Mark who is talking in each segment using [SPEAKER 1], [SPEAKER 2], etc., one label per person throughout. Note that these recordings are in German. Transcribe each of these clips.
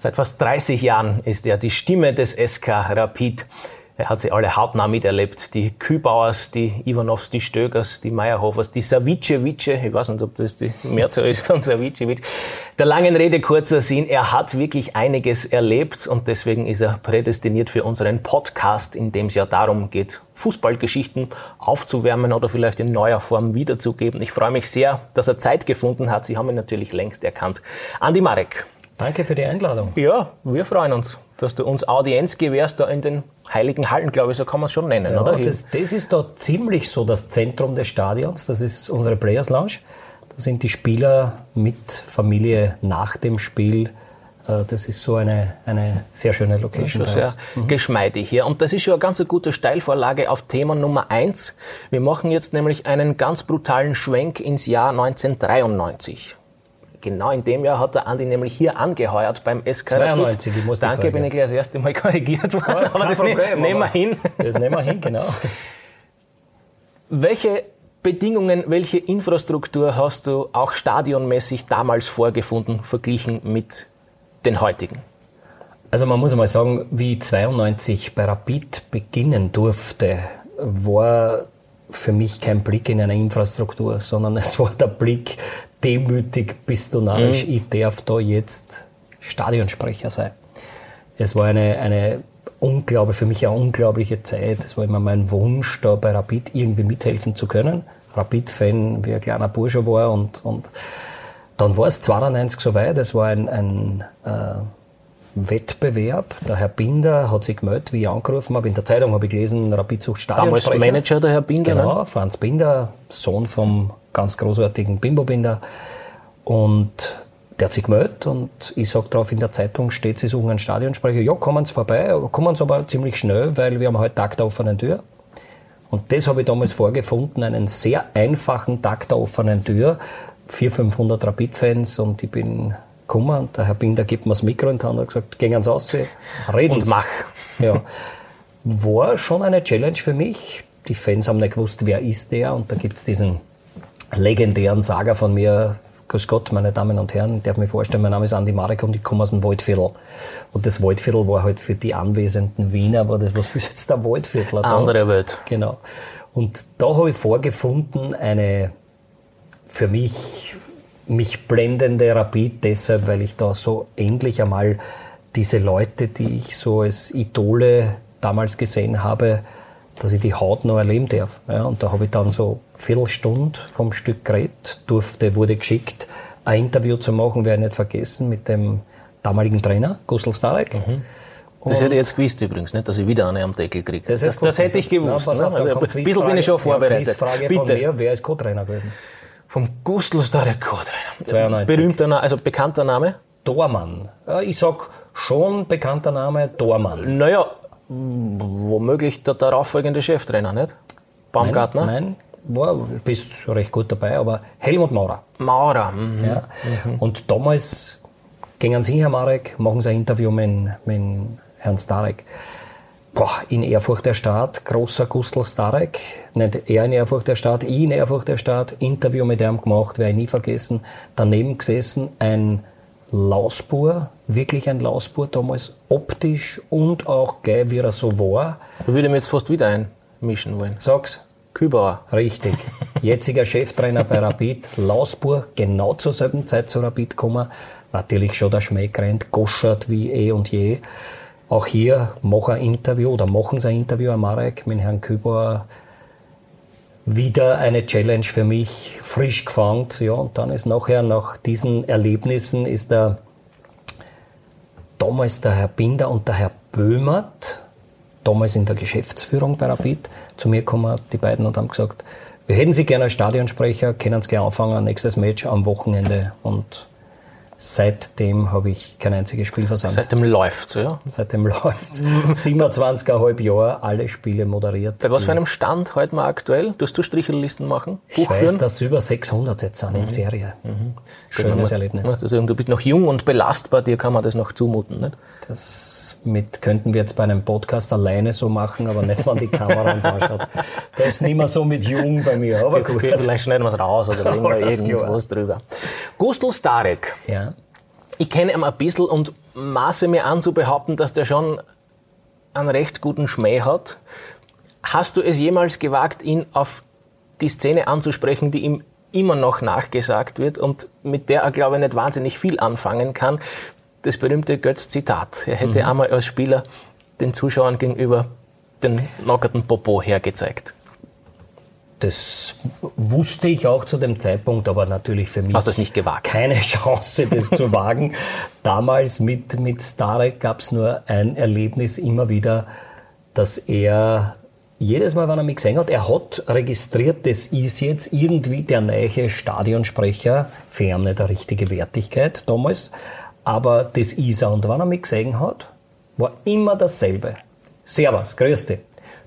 [SPEAKER 1] Seit fast 30 Jahren ist er die Stimme des SK Rapid. Er hat sie alle hautnah miterlebt. Die Kübauers, die Ivanovs, die Stögers, die Meyerhofers, die Savicevice. Ich weiß nicht, ob das die Mehrzahl ist von Savicevic. Der langen Rede kurzer Sinn. Er hat wirklich einiges erlebt und deswegen ist er prädestiniert für unseren Podcast, in dem es ja darum geht, Fußballgeschichten aufzuwärmen oder vielleicht in neuer Form wiederzugeben. Ich freue mich sehr, dass er Zeit gefunden hat. Sie haben ihn natürlich längst erkannt. Andi Marek.
[SPEAKER 2] Danke für die Einladung.
[SPEAKER 1] Ja, wir freuen uns, dass du uns Audienz gewährst da in den Heiligen Hallen, glaube ich, so kann man es schon nennen,
[SPEAKER 2] ja,
[SPEAKER 1] oder?
[SPEAKER 2] Das, das, ist da ziemlich so das Zentrum des Stadions. Das ist unsere Players Lounge. Da sind die Spieler mit Familie nach dem Spiel. Äh, das ist so eine, eine sehr schöne Location.
[SPEAKER 1] Schon sehr mhm. geschmeidig hier. Und das ist schon eine ganz gute Steilvorlage auf Thema Nummer eins. Wir machen jetzt nämlich einen ganz brutalen Schwenk ins Jahr 1993. Genau in dem Jahr hat der Andi nämlich hier angeheuert beim SK
[SPEAKER 2] 92, ich muss
[SPEAKER 1] Danke, bin ich gleich das erste Mal korrigiert worden. Aber das
[SPEAKER 2] Problem,
[SPEAKER 1] ne nehmen wir hin.
[SPEAKER 2] Das nehmen wir hin, genau.
[SPEAKER 1] Welche Bedingungen, welche Infrastruktur hast du auch stadionmäßig damals vorgefunden, verglichen mit den heutigen?
[SPEAKER 2] Also man muss einmal sagen, wie 92 bei Rapid beginnen durfte, war für mich kein Blick in eine Infrastruktur, sondern es war der Blick demütig bist du narrisch, mhm. ich darf da jetzt Stadionsprecher sein. Es war eine, eine unglaubliche, für mich eine unglaubliche Zeit. Es war immer mein Wunsch, da bei Rapid irgendwie mithelfen zu können. Rapid-Fan, wie ein kleiner Bursche war und, und dann war es 92 soweit. Es war ein, ein äh, Wettbewerb. Der Herr Binder hat sich gemeldet, wie ich angerufen habe. In der Zeitung habe ich gelesen, Rapid sucht Stadionsprecher.
[SPEAKER 1] Damals Manager, der Herr Binder.
[SPEAKER 2] Genau, ne? Franz Binder, Sohn vom ganz großartigen Bimbo-Binder. Und der hat sich gemeldet und ich sage drauf, in der Zeitung steht, sie suchen einen Stadionsprecher. Ja, kommen Sie vorbei, kommen Sie aber ziemlich schnell, weil wir haben heute Tag der offenen Tür. Und das habe ich damals vorgefunden, einen sehr einfachen Tag der offenen Tür. 400, 500 Rapid-Fans und ich bin gekommen und der Herr Binder gibt mir das Mikro in die Hand und hat gesagt, gehen Sie raus, reden
[SPEAKER 1] Und mach.
[SPEAKER 2] Ja. War schon eine Challenge für mich. Die Fans haben nicht gewusst, wer ist der und da gibt es diesen legendären Saga von mir, Grüß Gott, meine Damen und Herren, ich darf mir vorstellen, mein Name ist Andi Marek und ich komme aus dem Waldviertel. Und das Waldviertel war halt für die anwesenden Wiener, war das, was ist jetzt der Waldviertler
[SPEAKER 1] da? Andere Welt.
[SPEAKER 2] Genau. Und da habe ich vorgefunden, eine für mich, mich blendende Rapid deshalb, weil ich da so endlich einmal diese Leute, die ich so als Idole damals gesehen habe, dass ich die Haut noch erleben darf. Ja, und da habe ich dann so Viertelstunde vom Stück geredet, durfte, wurde geschickt, ein Interview zu machen, werde ich nicht vergessen, mit dem damaligen Trainer, Gustl Starek. Mhm.
[SPEAKER 1] Das hätte ich jetzt gewusst übrigens, nicht, dass ich wieder eine am Deckel kriege.
[SPEAKER 2] Das, das, das, hätte ich gewusst.
[SPEAKER 1] Na, ne? auf, also, ein bisschen bin ich schon vorbereitet.
[SPEAKER 2] Ja, Frage von mir, wer ist Co-Trainer gewesen?
[SPEAKER 1] Vom Gustl Starek Co-Trainer.
[SPEAKER 2] 92.
[SPEAKER 1] Berühmter, also bekannter Name?
[SPEAKER 2] Dormann. Ich sag schon bekannter Name, Dormann.
[SPEAKER 1] Naja, womöglich der darauffolgende Cheftrainer, nicht? Baumgartner?
[SPEAKER 2] Nein, nein war, bist recht gut dabei, aber Helmut Maurer.
[SPEAKER 1] Maurer, mhm.
[SPEAKER 2] Ja. Mhm. Und damals gingen Sie, Herr Marek, machen Sie ein Interview mit, mit Herrn Starek. Boah, in Erfurt der Staat, großer Gustl Starek, nicht er in Erfurt der Staat, ich in Erfurt der Staat, Interview mit ihm gemacht, werde ich nie vergessen. Daneben gesessen ein Lausbur, wirklich ein Lausbur damals, optisch und auch gleich, wie er so war.
[SPEAKER 1] Da würde ich mir jetzt fast wieder einmischen wollen.
[SPEAKER 2] Sag's.
[SPEAKER 1] Kübauer.
[SPEAKER 2] Richtig. Jetziger Cheftrainer bei Rapid, Lausbur, genau zur selben Zeit zu Rapid gekommen. Natürlich schon der Schmäh rennt, goschert wie eh und je. Auch hier mache ein Interview oder machen sie ein Interview am Marek mit Herrn Kübauer wieder eine Challenge für mich, frisch gefangen. Ja, und dann ist nachher, nach diesen Erlebnissen, ist der damals der Herr Binder und der Herr Böhmert, damals in der Geschäftsführung bei Rapid, zu mir gekommen, die beiden, und haben gesagt, wir hätten Sie gerne als Stadionsprecher, können Sie gerne anfangen, nächstes Match am Wochenende. Und Seitdem habe ich kein einziges Spiel versäumt.
[SPEAKER 1] Seitdem läuft ja?
[SPEAKER 2] Seitdem läuft 27,5 Jahre, alle Spiele moderiert.
[SPEAKER 1] Bei was für einem Stand heute mal aktuell? Tust du Strichelisten machen?
[SPEAKER 2] Ich weiß, dass über 600 jetzt sind mhm. in Serie. Mhm. Schönes Erlebnis.
[SPEAKER 1] Du bist noch jung und belastbar, dir kann man das noch zumuten. Nicht?
[SPEAKER 2] Das mit könnten wir jetzt bei einem Podcast alleine so machen, aber nicht, wenn die Kamera uns anschaut. Der ist nicht mehr so mit jung bei mir, aber
[SPEAKER 1] gut. Vielleicht schneiden wir es raus oder legen wir irgendwas drüber. Gustl Starek.
[SPEAKER 2] Ja.
[SPEAKER 1] Ich kenne ihn ein bisschen und maße mir an zu behaupten, dass der schon einen recht guten Schmäh hat. Hast du es jemals gewagt, ihn auf die Szene anzusprechen, die ihm immer noch nachgesagt wird und mit der er, glaube ich, nicht wahnsinnig viel anfangen kann? Das berühmte Götz-Zitat. Er hätte mhm. einmal als Spieler den Zuschauern gegenüber den nackerten Popo hergezeigt.
[SPEAKER 2] Das wusste ich auch zu dem Zeitpunkt, aber natürlich für mich
[SPEAKER 1] Hast das nicht gewagt?
[SPEAKER 2] keine Chance, das zu wagen. Damals mit, mit Starek gab es nur ein Erlebnis immer wieder, dass er jedes Mal, wenn er mich gesehen hat, er hat registriert, das ist jetzt irgendwie der neue Stadionsprecher, für ihn nicht eine richtige Wertigkeit damals, aber das ist er. Und wenn er mich gesehen hat, war immer dasselbe. Servus, grüß dich.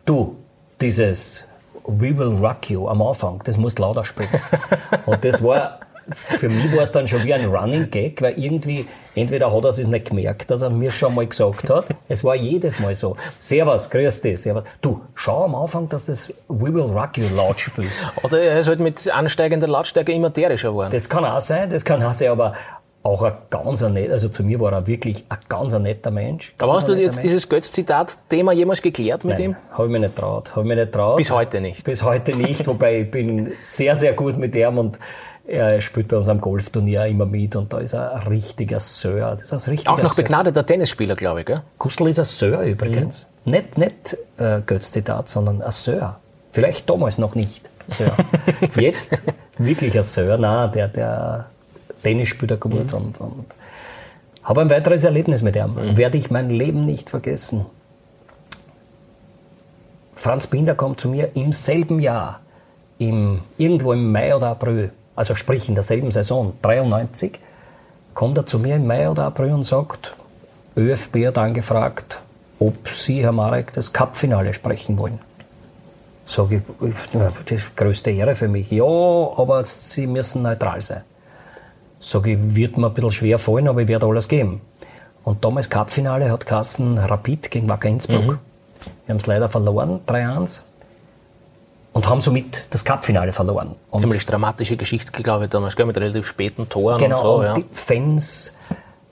[SPEAKER 2] Du, dieses We will rock you am Anfang, das musst du lauter sprechen. Und das war, für mich war es dann schon wie ein Running Gag, weil irgendwie, entweder hat er es nicht gemerkt, dass er mir schon mal gesagt hat, es war jedes Mal so. Servus, grüß dich, servus. Du, schau am Anfang, dass das We will rock you laut spielst.
[SPEAKER 1] Oder er ist halt mit ansteigender Lautstärke immer derischer geworden.
[SPEAKER 2] Das kann auch sein, das kann auch sein, aber auch ein ganz netter, also zu mir war er wirklich ein ganz netter Mensch.
[SPEAKER 1] Aber hast du jetzt Mensch. dieses Götz-Zitat-Thema jemals geklärt mit
[SPEAKER 2] Nein,
[SPEAKER 1] ihm?
[SPEAKER 2] habe ich mich nicht traut. Habe mich nicht traut.
[SPEAKER 1] Bis heute nicht.
[SPEAKER 2] Bis heute nicht, wobei ich bin sehr, sehr gut mit ihm und er spielt bei uns am Golfturnier immer mit und da ist er ein richtiger Sir. Das ist ein richtiger
[SPEAKER 1] Auch noch begnadeter Tennisspieler, glaube ich, gell?
[SPEAKER 2] Gustl ist ein Sir übrigens. Mhm. Nicht, nicht äh, Götz-Zitat, sondern ein Sir. Vielleicht damals noch nicht Sir. Jetzt wirklich ein Sir. Nein, der, der Tennisspieler geworden mhm. und, und habe ein weiteres Erlebnis mit ihm. Mhm. Werde ich mein Leben nicht vergessen. Franz Binder kommt zu mir im selben Jahr, im, irgendwo im Mai oder April, also sprich in derselben Saison, 93, kommt er zu mir im Mai oder April und sagt, ÖFB hat angefragt, ob Sie, Herr Marek, das Cup-Finale sprechen wollen. Sage ich, das ist die größte Ehre für mich. Ja, aber Sie müssen neutral sein. Sage ich, wird mir ein bisschen schwer fallen, aber ich werde alles geben. Und damals Cup-Finale hat Kassen Rapid gegen Wacker Innsbruck. Mhm. Wir haben es leider verloren, 3-1. Und haben somit das Cup-Finale verloren.
[SPEAKER 1] Und Ziemlich dramatische Geschichte, glaube ich, damals, mit relativ späten Toren
[SPEAKER 2] genau,
[SPEAKER 1] und so.
[SPEAKER 2] Und ja. die Fans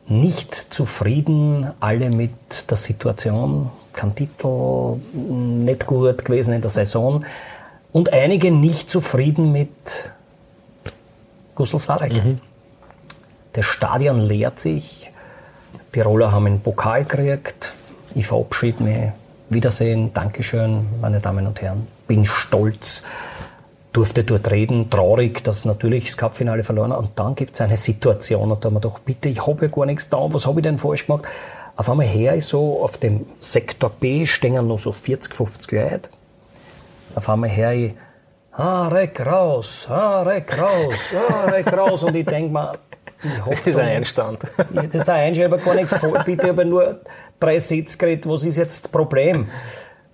[SPEAKER 2] nicht zufrieden, alle mit der Situation, kein Titel, nicht gut gewesen in der Saison. Und einige nicht zufrieden mit Gustl Starek. Mhm. Das Stadion leert sich. Die Roller haben einen Pokal gekriegt. Ich verabschiede mich. Wiedersehen, Dankeschön, meine Damen und Herren. Bin stolz, durfte dort reden, traurig, dass natürlich das Cupfinale verloren hat. Und dann gibt es eine Situation, und da haben wir doch, bitte, ich habe ja gar nichts da, was habe ich denn falsch gemacht? Auf einmal her ist so, auf dem Sektor B stehen noch so 40, 50 Leute. Auf einmal her ich, Harek raus, Harek raus, Harek raus. Und ich denke mir,
[SPEAKER 1] das ist ein Einstand.
[SPEAKER 2] Das ist ein Einstand, aber gar nichts voll. Bitte, aber nur drei Sätze geredet. Was ist jetzt das Problem?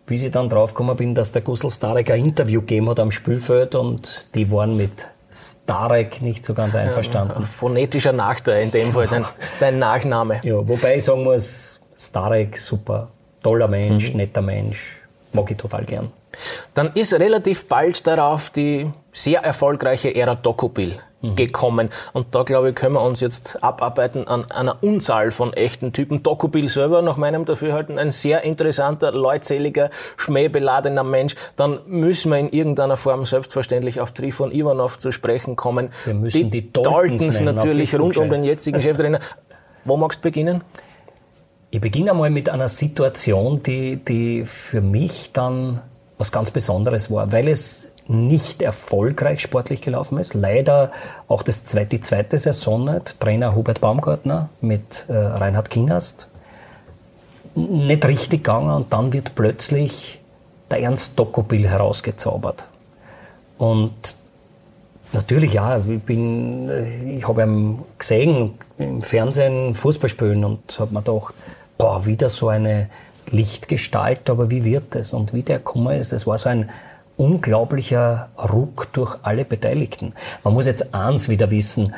[SPEAKER 2] Bis ich dann draufgekommen bin, dass der Gustl Starek ein Interview gegeben hat am Spielfeld und die waren mit Starek nicht so ganz einverstanden. Ja,
[SPEAKER 1] phonetischer Nachteil in dem Fall, dein, dein, Nachname.
[SPEAKER 2] Ja, wobei ich sagen muss, Starek, super, toller Mensch, mhm. netter Mensch, mag ich total gern.
[SPEAKER 1] Dann ist relativ bald darauf die sehr erfolgreiche Ära Dokupil. Gekommen. Und da, glaube ich, können wir uns jetzt abarbeiten an einer Unzahl von echten Typen. Dokupil selber, nach meinem Dafürhalten, ein sehr interessanter, leutseliger, schmähbeladener Mensch. Dann müssen wir in irgendeiner Form selbstverständlich auf Trifon Ivanov zu sprechen kommen.
[SPEAKER 2] Wir müssen die, die Daltons, Daltons
[SPEAKER 1] natürlich rund um den jetzigen Cheftrainer. Wo magst du beginnen?
[SPEAKER 2] Ich beginne einmal mit einer Situation, die, die für mich dann was ganz Besonderes war, weil es nicht erfolgreich sportlich gelaufen ist. Leider auch das zweite, die zweite Saison nicht. Trainer Hubert Baumgartner mit äh, Reinhard Kinast. Nicht richtig gegangen und dann wird plötzlich der Ernst Dokopil herausgezaubert. Und natürlich, ja, ich, bin, ich habe ihn gesehen im Fernsehen Fußball spielen und habe mir gedacht, boah, wieder so eine Lichtgestalt, aber wie wird es? Und wie der gekommen ist, das war so ein unglaublicher Ruck durch alle Beteiligten. Man muss jetzt eins wieder wissen,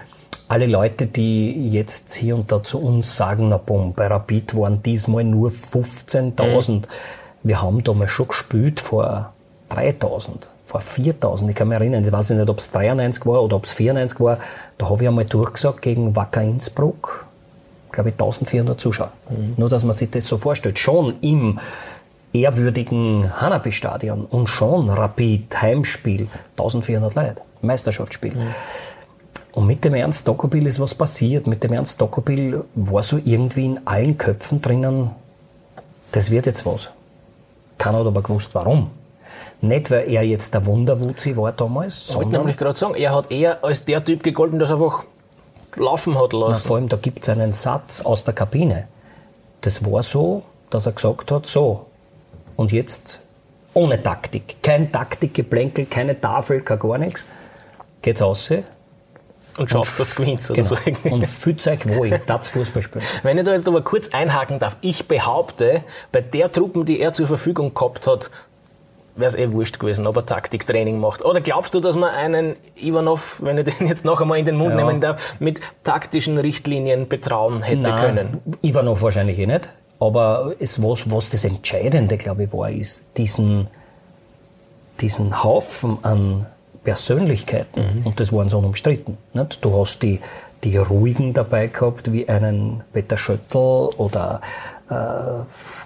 [SPEAKER 2] alle Leute, die jetzt hier und da zu uns sagen, na bumm, bei Rapid waren diesmal nur 15.000. Mhm. Wir haben damals schon gespielt vor 3.000, vor 4.000. Ich kann mich erinnern, ich weiß nicht, ob es 93 war oder ob es 94 war. Da habe ich einmal durchgesagt gegen Wacker Innsbruck glaube ich, 1400 Zuschauer. Mhm. Nur, dass man sich das so vorstellt. Schon im ehrwürdigen Hanapi-Stadion und schon Rapid, Heimspiel, 1400 Leute, Meisterschaftsspiel. Mhm. Und mit dem Ernst Dokobil ist was passiert. Mit dem Ernst Dokobil war so irgendwie in allen Köpfen drinnen, das wird jetzt was. Keiner hat aber gewusst, warum. Nicht, weil er jetzt der Wunderwutzi war damals,
[SPEAKER 1] sondern... Ich nämlich gerade sagen, er hat eher als der Typ gegolten, der einfach laufen hat lassen. Na,
[SPEAKER 2] vor allem, da gibt es einen Satz aus der Kabine. Das war so, dass er gesagt hat, so, und jetzt ohne Taktik. Kein Taktikgeplänkel, keine Tafel, kein gar nichts. Geht's aus
[SPEAKER 1] und schaffst das gewinnt
[SPEAKER 2] genau. so. Und fühlt euch wohl, das Fußball spielen.
[SPEAKER 1] Wenn ich da jetzt aber kurz einhaken darf, ich behaupte, bei der Truppen, die er zur Verfügung gehabt hat, wäre es eh wurscht gewesen, ob er Taktiktraining macht. Oder glaubst du, dass man einen Ivanov, wenn ich den jetzt noch einmal in den Mund ja. nehmen darf, mit taktischen Richtlinien betrauen hätte Nein, können?
[SPEAKER 2] Ivanov wahrscheinlich eh nicht. Aber es, was, was das Entscheidende, glaube ich, war, ist diesen, diesen Haufen an Persönlichkeiten, mhm. und das waren so unumstritten. Nicht? Du hast die, die Ruhigen dabei gehabt, wie einen Peter Schöttl oder äh,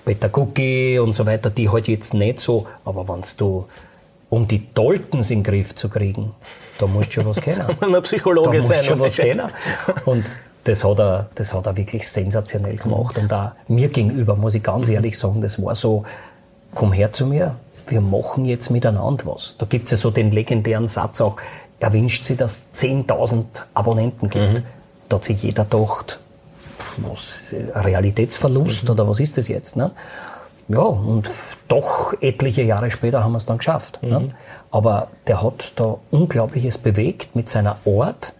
[SPEAKER 2] Peter Cookie und so weiter, die halt jetzt nicht so, aber wenn du, um die Daltons in den Griff zu kriegen, da musst du schon was kennen.
[SPEAKER 1] Man Psychologe
[SPEAKER 2] da musst schon was kennen. Und das hat, er, das hat er wirklich sensationell gemacht. Und da mir gegenüber, muss ich ganz ehrlich sagen, das war so, komm her zu mir, wir machen jetzt miteinander was. Da gibt es ja so den legendären Satz auch, er wünscht sich, dass es 10.000 Abonnenten gibt. Mhm. Da hat sich jeder gedacht, was, Realitätsverlust mhm. oder was ist das jetzt? Ne? Ja, und doch etliche Jahre später haben wir es dann geschafft. Ne? Mhm. Ne? Aber der hat da Unglaubliches bewegt mit seiner Art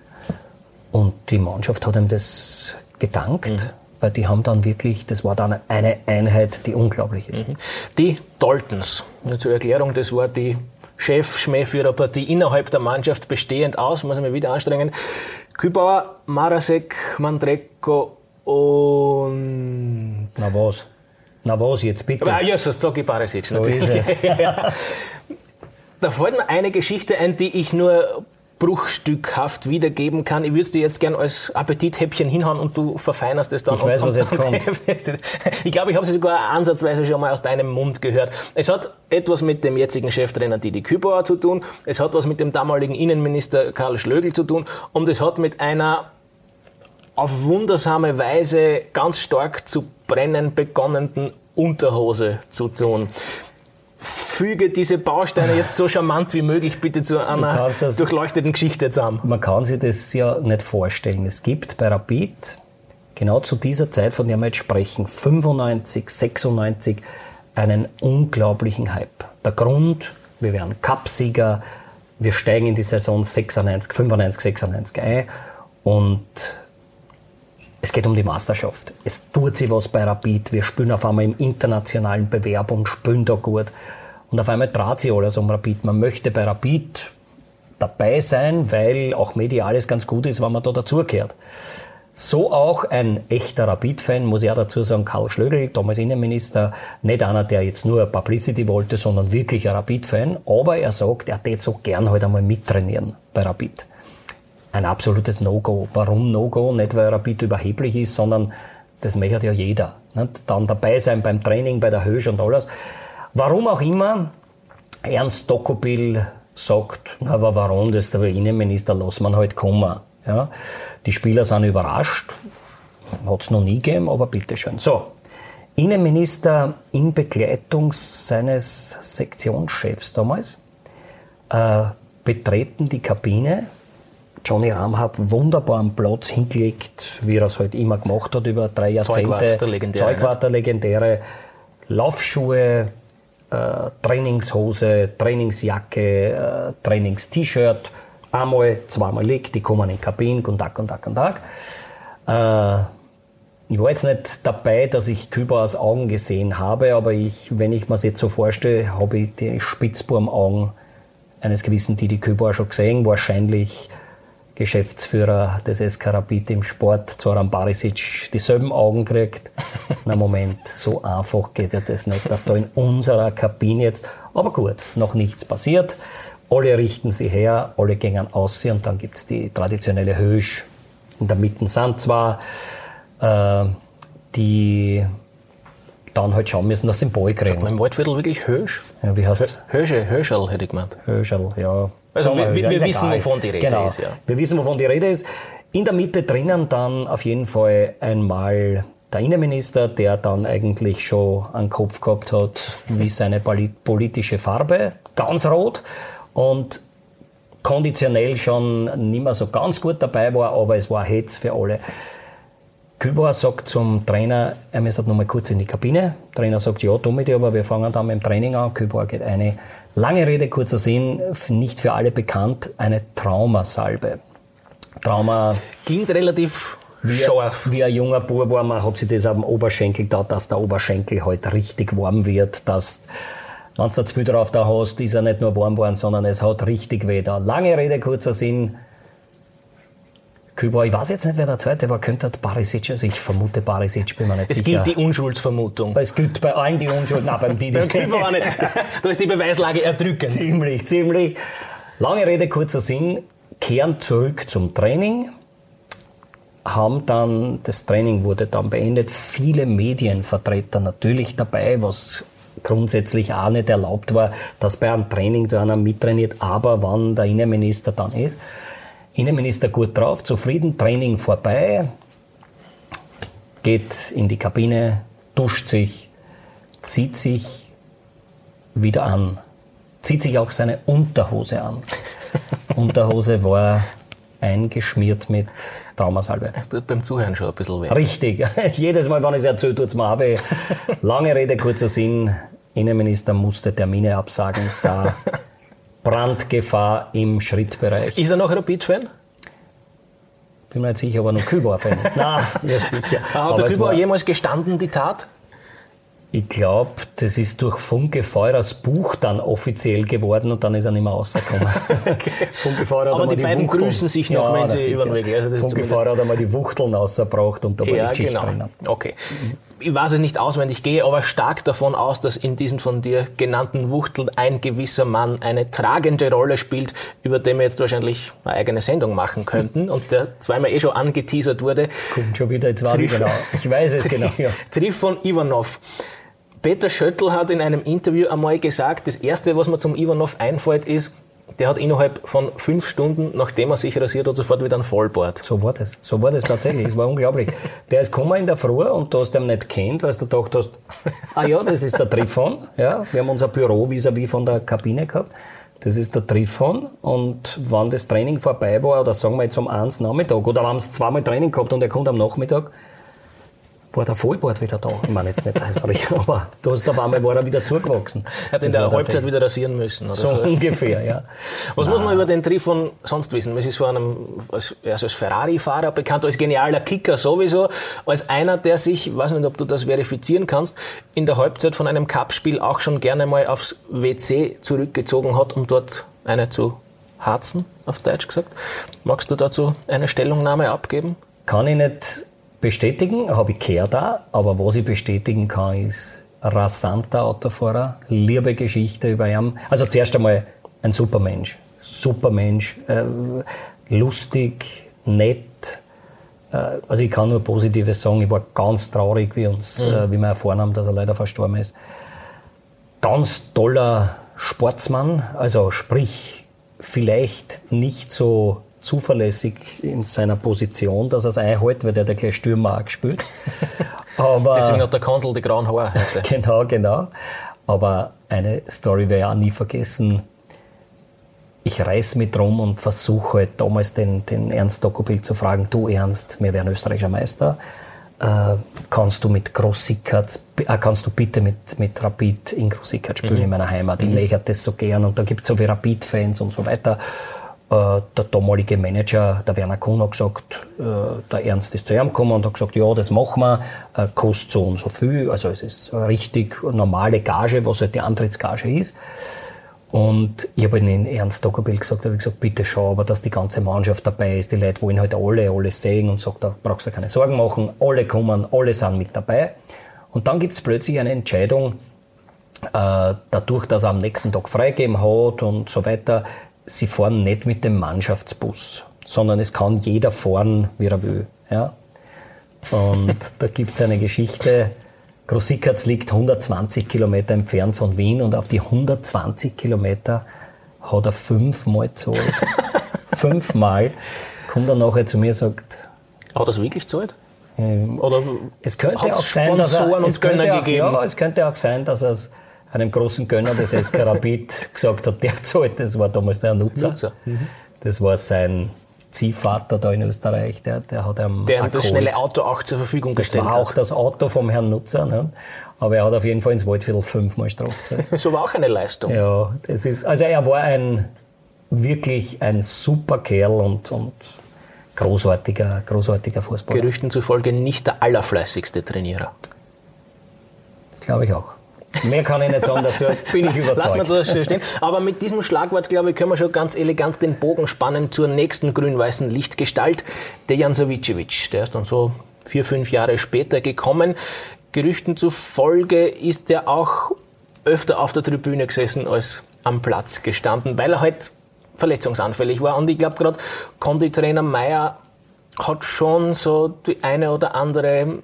[SPEAKER 2] und die Mannschaft hat ihm das gedankt. Mhm weil die haben dann wirklich, das war dann eine Einheit, die unglaublich ist. Mhm.
[SPEAKER 1] Die Daltons, zur Erklärung, das war die Chef-Schmähführerpartie innerhalb der Mannschaft bestehend aus, muss ich mir wieder anstrengen. Kübauer, Marasek, Mandreko und...
[SPEAKER 2] Na was? Na was jetzt bitte?
[SPEAKER 1] Aber, ja, so Zoki Barisic.
[SPEAKER 2] So ist es.
[SPEAKER 1] Da fällt mir eine Geschichte ein, die ich nur bruchstückhaft wiedergeben kann. Ich würde es dir jetzt gern als Appetithäppchen hinhauen und du verfeinerst es dann.
[SPEAKER 2] Ich weiß, was jetzt kommt.
[SPEAKER 1] Ich glaube, ich habe sie sogar ansatzweise schon mal aus deinem Mund gehört. Es hat etwas mit dem jetzigen Cheftrainer Didi Kübauer zu tun, es hat was mit dem damaligen Innenminister Karl Schlögl zu tun und es hat mit einer auf wundersame Weise ganz stark zu brennen begonnenen Unterhose zu tun füge diese Bausteine jetzt so charmant wie möglich bitte zu einer das, durchleuchteten Geschichte zusammen.
[SPEAKER 2] Man kann sich das ja nicht vorstellen. Es gibt bei Rapid genau zu dieser Zeit, von der wir jetzt sprechen, 95, 96, einen unglaublichen Hype. Der Grund, wir werden Cupsieger, wir steigen in die Saison 96, 95, 96 ein und es geht um die Meisterschaft. Es tut sich was bei Rapid. Wir spielen auf einmal im internationalen Bewerb und spielen da gut. Und auf einmal trat sich alles um Rapid. Man möchte bei Rapid dabei sein, weil auch mediales ganz gut ist, wenn man da dazugehört. So auch ein echter Rapid-Fan, muss ich auch dazu sagen, Karl Schlögl, damals Innenminister, nicht einer, der jetzt nur Publicity wollte, sondern wirklich ein Rapid-Fan. Aber er sagt, er hätte so gern halt einmal mittrainieren bei Rapid. Ein absolutes No-Go. Warum No-Go? Nicht, weil Rapid überheblich ist, sondern das möchte ja jeder. Nicht? Dann dabei sein beim Training, bei der Höhe und alles. Warum auch immer, Ernst Dokopil sagt, aber warum, das ist der Innenminister, lass man halt kommen. Ja? Die Spieler sind überrascht, hat es noch nie gegeben, aber bitteschön. So, Innenminister in Begleitung seines Sektionschefs damals äh, betreten die Kabine. Johnny Rahm hat wunderbar am Platz hingelegt, wie er es halt immer gemacht hat über drei Jahrzehnte.
[SPEAKER 1] Zeugwart der legendäre.
[SPEAKER 2] Zeugwart der legendäre. Laufschuhe, äh, Trainingshose, Trainingsjacke, äh, Trainings-T-Shirt, einmal, zweimal liegt, die kommen in die Kabine, guten Tag, guten Tag, guten Tag. Äh, ich war jetzt nicht dabei, dass ich Küber aus Augen gesehen habe, aber ich, wenn ich mir das jetzt so vorstelle, habe ich die Spitzburm-Augen eines gewissen Didi Küber schon gesehen, wahrscheinlich Geschäftsführer des SK Rapid im Sport, Zoran Barisic, dieselben Augen kriegt. Na Moment, so einfach geht ja das nicht, dass da in unserer Kabine jetzt, aber gut, noch nichts passiert. Alle richten sie her, alle gehen aus und dann gibt es die traditionelle Hösch. In der Mitte sind zwar äh, die dann halt schauen müssen, dass sie den Ball kriegen.
[SPEAKER 1] Im Waldviertel wirklich Hösch?
[SPEAKER 2] Ja, wie heißt?
[SPEAKER 1] Hösche, Höschel hätte ich gemeint.
[SPEAKER 2] Höschel, ja.
[SPEAKER 1] Also wir, wir, wir wissen, wovon die Rede
[SPEAKER 2] genau.
[SPEAKER 1] ist. Ja.
[SPEAKER 2] Wir wissen, wovon die Rede ist. In der Mitte drinnen dann auf jeden Fall einmal der Innenminister, der dann eigentlich schon einen Kopf gehabt hat, wie seine poli- politische Farbe, ganz rot. Und konditionell schon nicht mehr so ganz gut dabei war, aber es war Hetz für alle. Kübauer sagt zum Trainer, er müsste noch mal kurz in die Kabine. Der Trainer sagt, ja, tu mit dir, aber wir fangen dann mit dem Training an. Kübauer geht eine. Lange Rede, kurzer Sinn, nicht für alle bekannt, eine Traumasalbe. Trauma,
[SPEAKER 1] Klingt relativ scharf.
[SPEAKER 2] wie ein junger Bub war, man hat sich das am Oberschenkel da, dass der Oberschenkel halt richtig warm wird, dass wenn du da zu viel drauf da hast, ist er nicht nur warm geworden, sondern es hat richtig weh da. Lange Rede, kurzer Sinn. Kübauer, ich weiß jetzt nicht, wer der zweite war, könnte Barisic, also ich vermute Barisic, bin mir nicht
[SPEAKER 1] Es
[SPEAKER 2] sicher.
[SPEAKER 1] gilt die Unschuldsvermutung.
[SPEAKER 2] es gilt bei allen die Unschuld, nein, beim Didi.
[SPEAKER 1] Beim Kübauer nicht. Da ist die Beweislage erdrückend.
[SPEAKER 2] Ziemlich, ziemlich. Lange Rede, kurzer Sinn. Kehren zurück zum Training. Haben dann, das Training wurde dann beendet. Viele Medienvertreter natürlich dabei, was grundsätzlich auch nicht erlaubt war, dass bei einem Training zu einer mittrainiert. Aber wann der Innenminister dann ist, Innenminister gut drauf, zufrieden, Training vorbei, geht in die Kabine, duscht sich, zieht sich wieder an. Zieht sich auch seine Unterhose an. Unterhose war eingeschmiert mit Traumasalbe.
[SPEAKER 1] Das tut beim Zuhören schon ein bisschen weh.
[SPEAKER 2] Richtig. Jedes Mal, wenn ich es erzähle, tut es mir weh. Lange Rede, kurzer Sinn. Innenminister musste Termine absagen, da Brandgefahr im Schrittbereich.
[SPEAKER 1] Ist er noch Rapid-Fan?
[SPEAKER 2] bin mir nicht sicher, ob er noch Kühlbauer-Fan ist. Nein, ja sicher.
[SPEAKER 1] Hat
[SPEAKER 2] Aber
[SPEAKER 1] der
[SPEAKER 2] war-
[SPEAKER 1] jemals gestanden, die Tat?
[SPEAKER 2] Ich glaube, das ist durch Funke Feurers Buch dann offiziell geworden und dann ist er nicht mehr rausgekommen. Funke Feurer hat
[SPEAKER 1] Aber die beiden
[SPEAKER 2] Wuchteln-
[SPEAKER 1] grüßen sich noch, wenn
[SPEAKER 2] na
[SPEAKER 1] sie über den Weg- also
[SPEAKER 2] Funke Feurer hat einmal die Wuchteln rausgebracht und da war die
[SPEAKER 1] Ja,
[SPEAKER 2] Geschichte
[SPEAKER 1] genau.
[SPEAKER 2] drinnen.
[SPEAKER 1] Okay. Ich weiß es nicht auswendig, gehe aber stark davon aus, dass in diesen von dir genannten Wuchteln ein gewisser Mann eine tragende Rolle spielt, über den wir jetzt wahrscheinlich eine eigene Sendung machen könnten und der zweimal eh schon angeteasert wurde.
[SPEAKER 2] Kommt schon wieder, jetzt weiß ich
[SPEAKER 1] Triff-
[SPEAKER 2] genau. Ich weiß es genau, ja.
[SPEAKER 1] Triff von Ivanov. Peter Schöttl hat in einem Interview einmal gesagt, das Erste, was mir zum Ivanov einfällt, ist, der hat innerhalb von fünf Stunden, nachdem er sich rasiert hat, sofort wieder ein Vollbart.
[SPEAKER 2] So war das. So war das tatsächlich. Es war unglaublich. Der ist gekommen in der Früh und du hast ihn nicht kennt, weil du gedacht hast, ah ja, das ist der Trifon. Ja, wir haben unser Büro vis-à-vis von der Kabine gehabt. Das ist der Trifon. Und wenn das Training vorbei war, oder sagen wir jetzt um eins Nachmittag, oder haben sie zweimal Training gehabt und er kommt am Nachmittag, war der Vollbart wieder da. Ich meine jetzt nicht, aber du hast auf einmal war er wieder zugewachsen.
[SPEAKER 1] Hat in der
[SPEAKER 2] war
[SPEAKER 1] Halbzeit wieder rasieren müssen. Oder
[SPEAKER 2] So
[SPEAKER 1] so.
[SPEAKER 2] ungefähr, ja.
[SPEAKER 1] Was muss man über den Trifon sonst wissen? Es ist vor einem, als, also als Ferrari-Fahrer bekannt, als genialer Kicker sowieso, als einer, der sich, ich weiß nicht, ob du das verifizieren kannst, in der Halbzeit von einem Cup-Spiel auch schon gerne mal aufs WC zurückgezogen hat, um dort eine zu harzen, auf Deutsch gesagt. Magst du dazu eine Stellungnahme abgeben?
[SPEAKER 2] Kann ich nicht bestätigen, habe ich gehört auch, aber was ich bestätigen kann, ist rasanter Autofahrer, liebe Geschichte über ihn. Also zuerst einmal ein super Mensch, super Mensch, äh, lustig, nett. Äh, also ich kann nur Positives sagen. Ich war ganz traurig, wie, uns, äh, wie wir erfahren haben, dass er leider verstorben ist. Ganz toller Sportsmann, also sprich vielleicht nicht so zuverlässig in seiner Position, dass er es einhält, weil der ja gleich Stürmer auch gespielt. Aber
[SPEAKER 1] Deswegen hat der Kanzler die grauen Haare heute.
[SPEAKER 2] genau, genau. Aber eine Story werde ich auch nie vergessen. Ich reiß mich drum und versuche halt damals den, den Ernst Dokobil zu fragen, du Ernst, wir werden österreichischer Meister. Äh, kannst du mit Grossikat, äh, kannst du bitte mit, mit Rapid in Grossikat spielen in meiner Heimat? Ich möchte das so gern und da gibt es so wie Rapid-Fans und so weiter. Äh, der damalige Manager, der Werner Kuhn, hat gesagt, äh, der Ernst ist zu ihm gekommen und hat gesagt, ja, das machen wir, äh, kostet so und so viel. Also es ist richtig normale Gage, was halt die Antrittsgage ist. Und ich habe in Ernst Dockerbill gesagt, habe gesagt, bitte schau aber, dass die ganze Mannschaft dabei ist. Die Leute wollen halt alle alles sehen und sagt, da brauchst du keine Sorgen machen. Alle kommen, alle sind mit dabei. Und dann gibt es plötzlich eine Entscheidung, dadurch, dass er am nächsten Tag freigegeben hat und so weiter, sie fahren nicht mit dem Mannschaftsbus, sondern es kann jeder fahren, wie er will. Ja? Und da gibt es eine Geschichte, Großikatz liegt 120 Kilometer entfernt von Wien und auf die 120 Kilometer hat er fünfmal gezahlt. fünfmal kommt er nachher zu mir und sagt...
[SPEAKER 1] Hat er es wirklich gezahlt?
[SPEAKER 2] Ähm, Oder es könnte auch sein, dass er, es könnte auch, ja, es könnte auch sein, dass er es einem großen Gönner des SK Rapid gesagt hat, der zahlt, das war damals der Nutzer. Nutzer. Mhm. Das war sein Ziehvater da in Österreich, der, der hat einem
[SPEAKER 1] Der das schnelle Auto auch zur Verfügung gestellt
[SPEAKER 2] hat. Das war auch das Auto vom Herrn Nutzer. Ne? Aber er hat auf jeden Fall ins Waldviertel fünfmal Strafzeit.
[SPEAKER 1] so war auch eine Leistung.
[SPEAKER 2] Ja, das ist, also er war ein wirklich ein super Kerl und, und großartiger, großartiger Fußballer.
[SPEAKER 1] Gerüchten zufolge nicht der allerfleißigste Trainierer.
[SPEAKER 2] Das glaube ich auch. Mehr kann ich nicht sagen dazu, bin ich überzeugt.
[SPEAKER 1] Lass mal so stehen. Aber mit diesem Schlagwort, glaube ich, können wir schon ganz elegant den Bogen spannen zur nächsten grün-weißen Lichtgestalt, Dejan Savicevic. Der ist dann so vier, fünf Jahre später gekommen. Gerüchten zufolge ist er auch öfter auf der Tribüne gesessen als am Platz gestanden, weil er halt verletzungsanfällig war. Und ich glaube, gerade Konditrainer Meier hat schon so die eine oder andere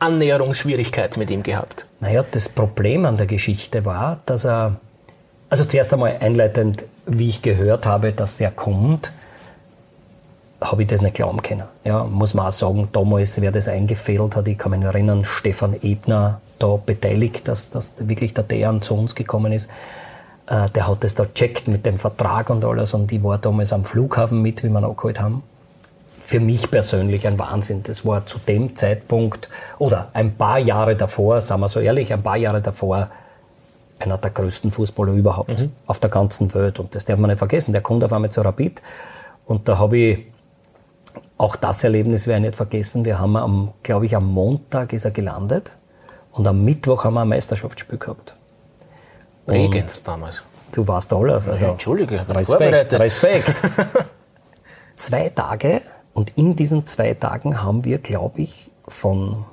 [SPEAKER 1] Annäherungsschwierigkeit mit ihm gehabt.
[SPEAKER 2] Naja, das Problem an der Geschichte war, dass er, also zuerst einmal einleitend, wie ich gehört habe, dass der kommt, habe ich das nicht glauben können. Ja, muss man auch sagen, damals, wer das eingefehlt hat, ich kann mich erinnern, Stefan Ebner da beteiligt, dass, dass wirklich der Dejan zu uns gekommen ist. Äh, der hat das da checkt mit dem Vertrag und alles und ich war damals am Flughafen mit, wie wir ihn abgeholt haben für mich persönlich ein Wahnsinn. Das war zu dem Zeitpunkt oder ein paar Jahre davor, sagen wir so ehrlich, ein paar Jahre davor einer der größten Fußballer überhaupt mhm. auf der ganzen Welt. Und das darf man nicht vergessen. Der kommt auf einmal zu Rapid. Und da habe ich auch das Erlebnis werde ich nicht vergessen. Wir haben am, glaube ich, am Montag ist er gelandet und am Mittwoch haben wir ein Meisterschaftsspiel gehabt.
[SPEAKER 1] Bregenz damals.
[SPEAKER 2] Du warst alles. Also
[SPEAKER 1] Entschuldige,
[SPEAKER 2] Respekt, Respekt. Zwei Tage und in diesen zwei Tagen haben wir, glaube ich, von,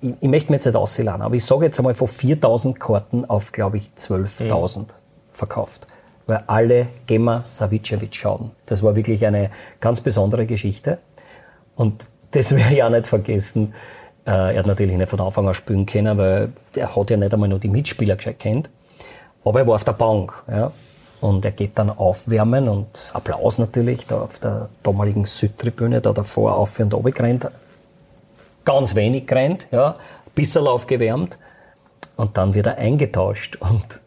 [SPEAKER 2] ich, ich, möchte mir jetzt nicht aussehen, aber ich sage jetzt einmal von 4000 Karten auf, glaube ich, 12.000 mhm. verkauft. Weil alle Gemma Savicevic schauen. Das war wirklich eine ganz besondere Geschichte. Und das werde ich auch nicht vergessen. Äh, er hat natürlich nicht von Anfang an spielen können, weil er hat ja nicht einmal nur die Mitspieler gescheit kennt. Aber er war auf der Bank. Ja. Und er geht dann aufwärmen und Applaus natürlich da auf der damaligen Südtribüne, da davor auf und runter gerannt. Ganz wenig gerannt, ja, bisschen aufgewärmt. Und dann wird er eingetauscht und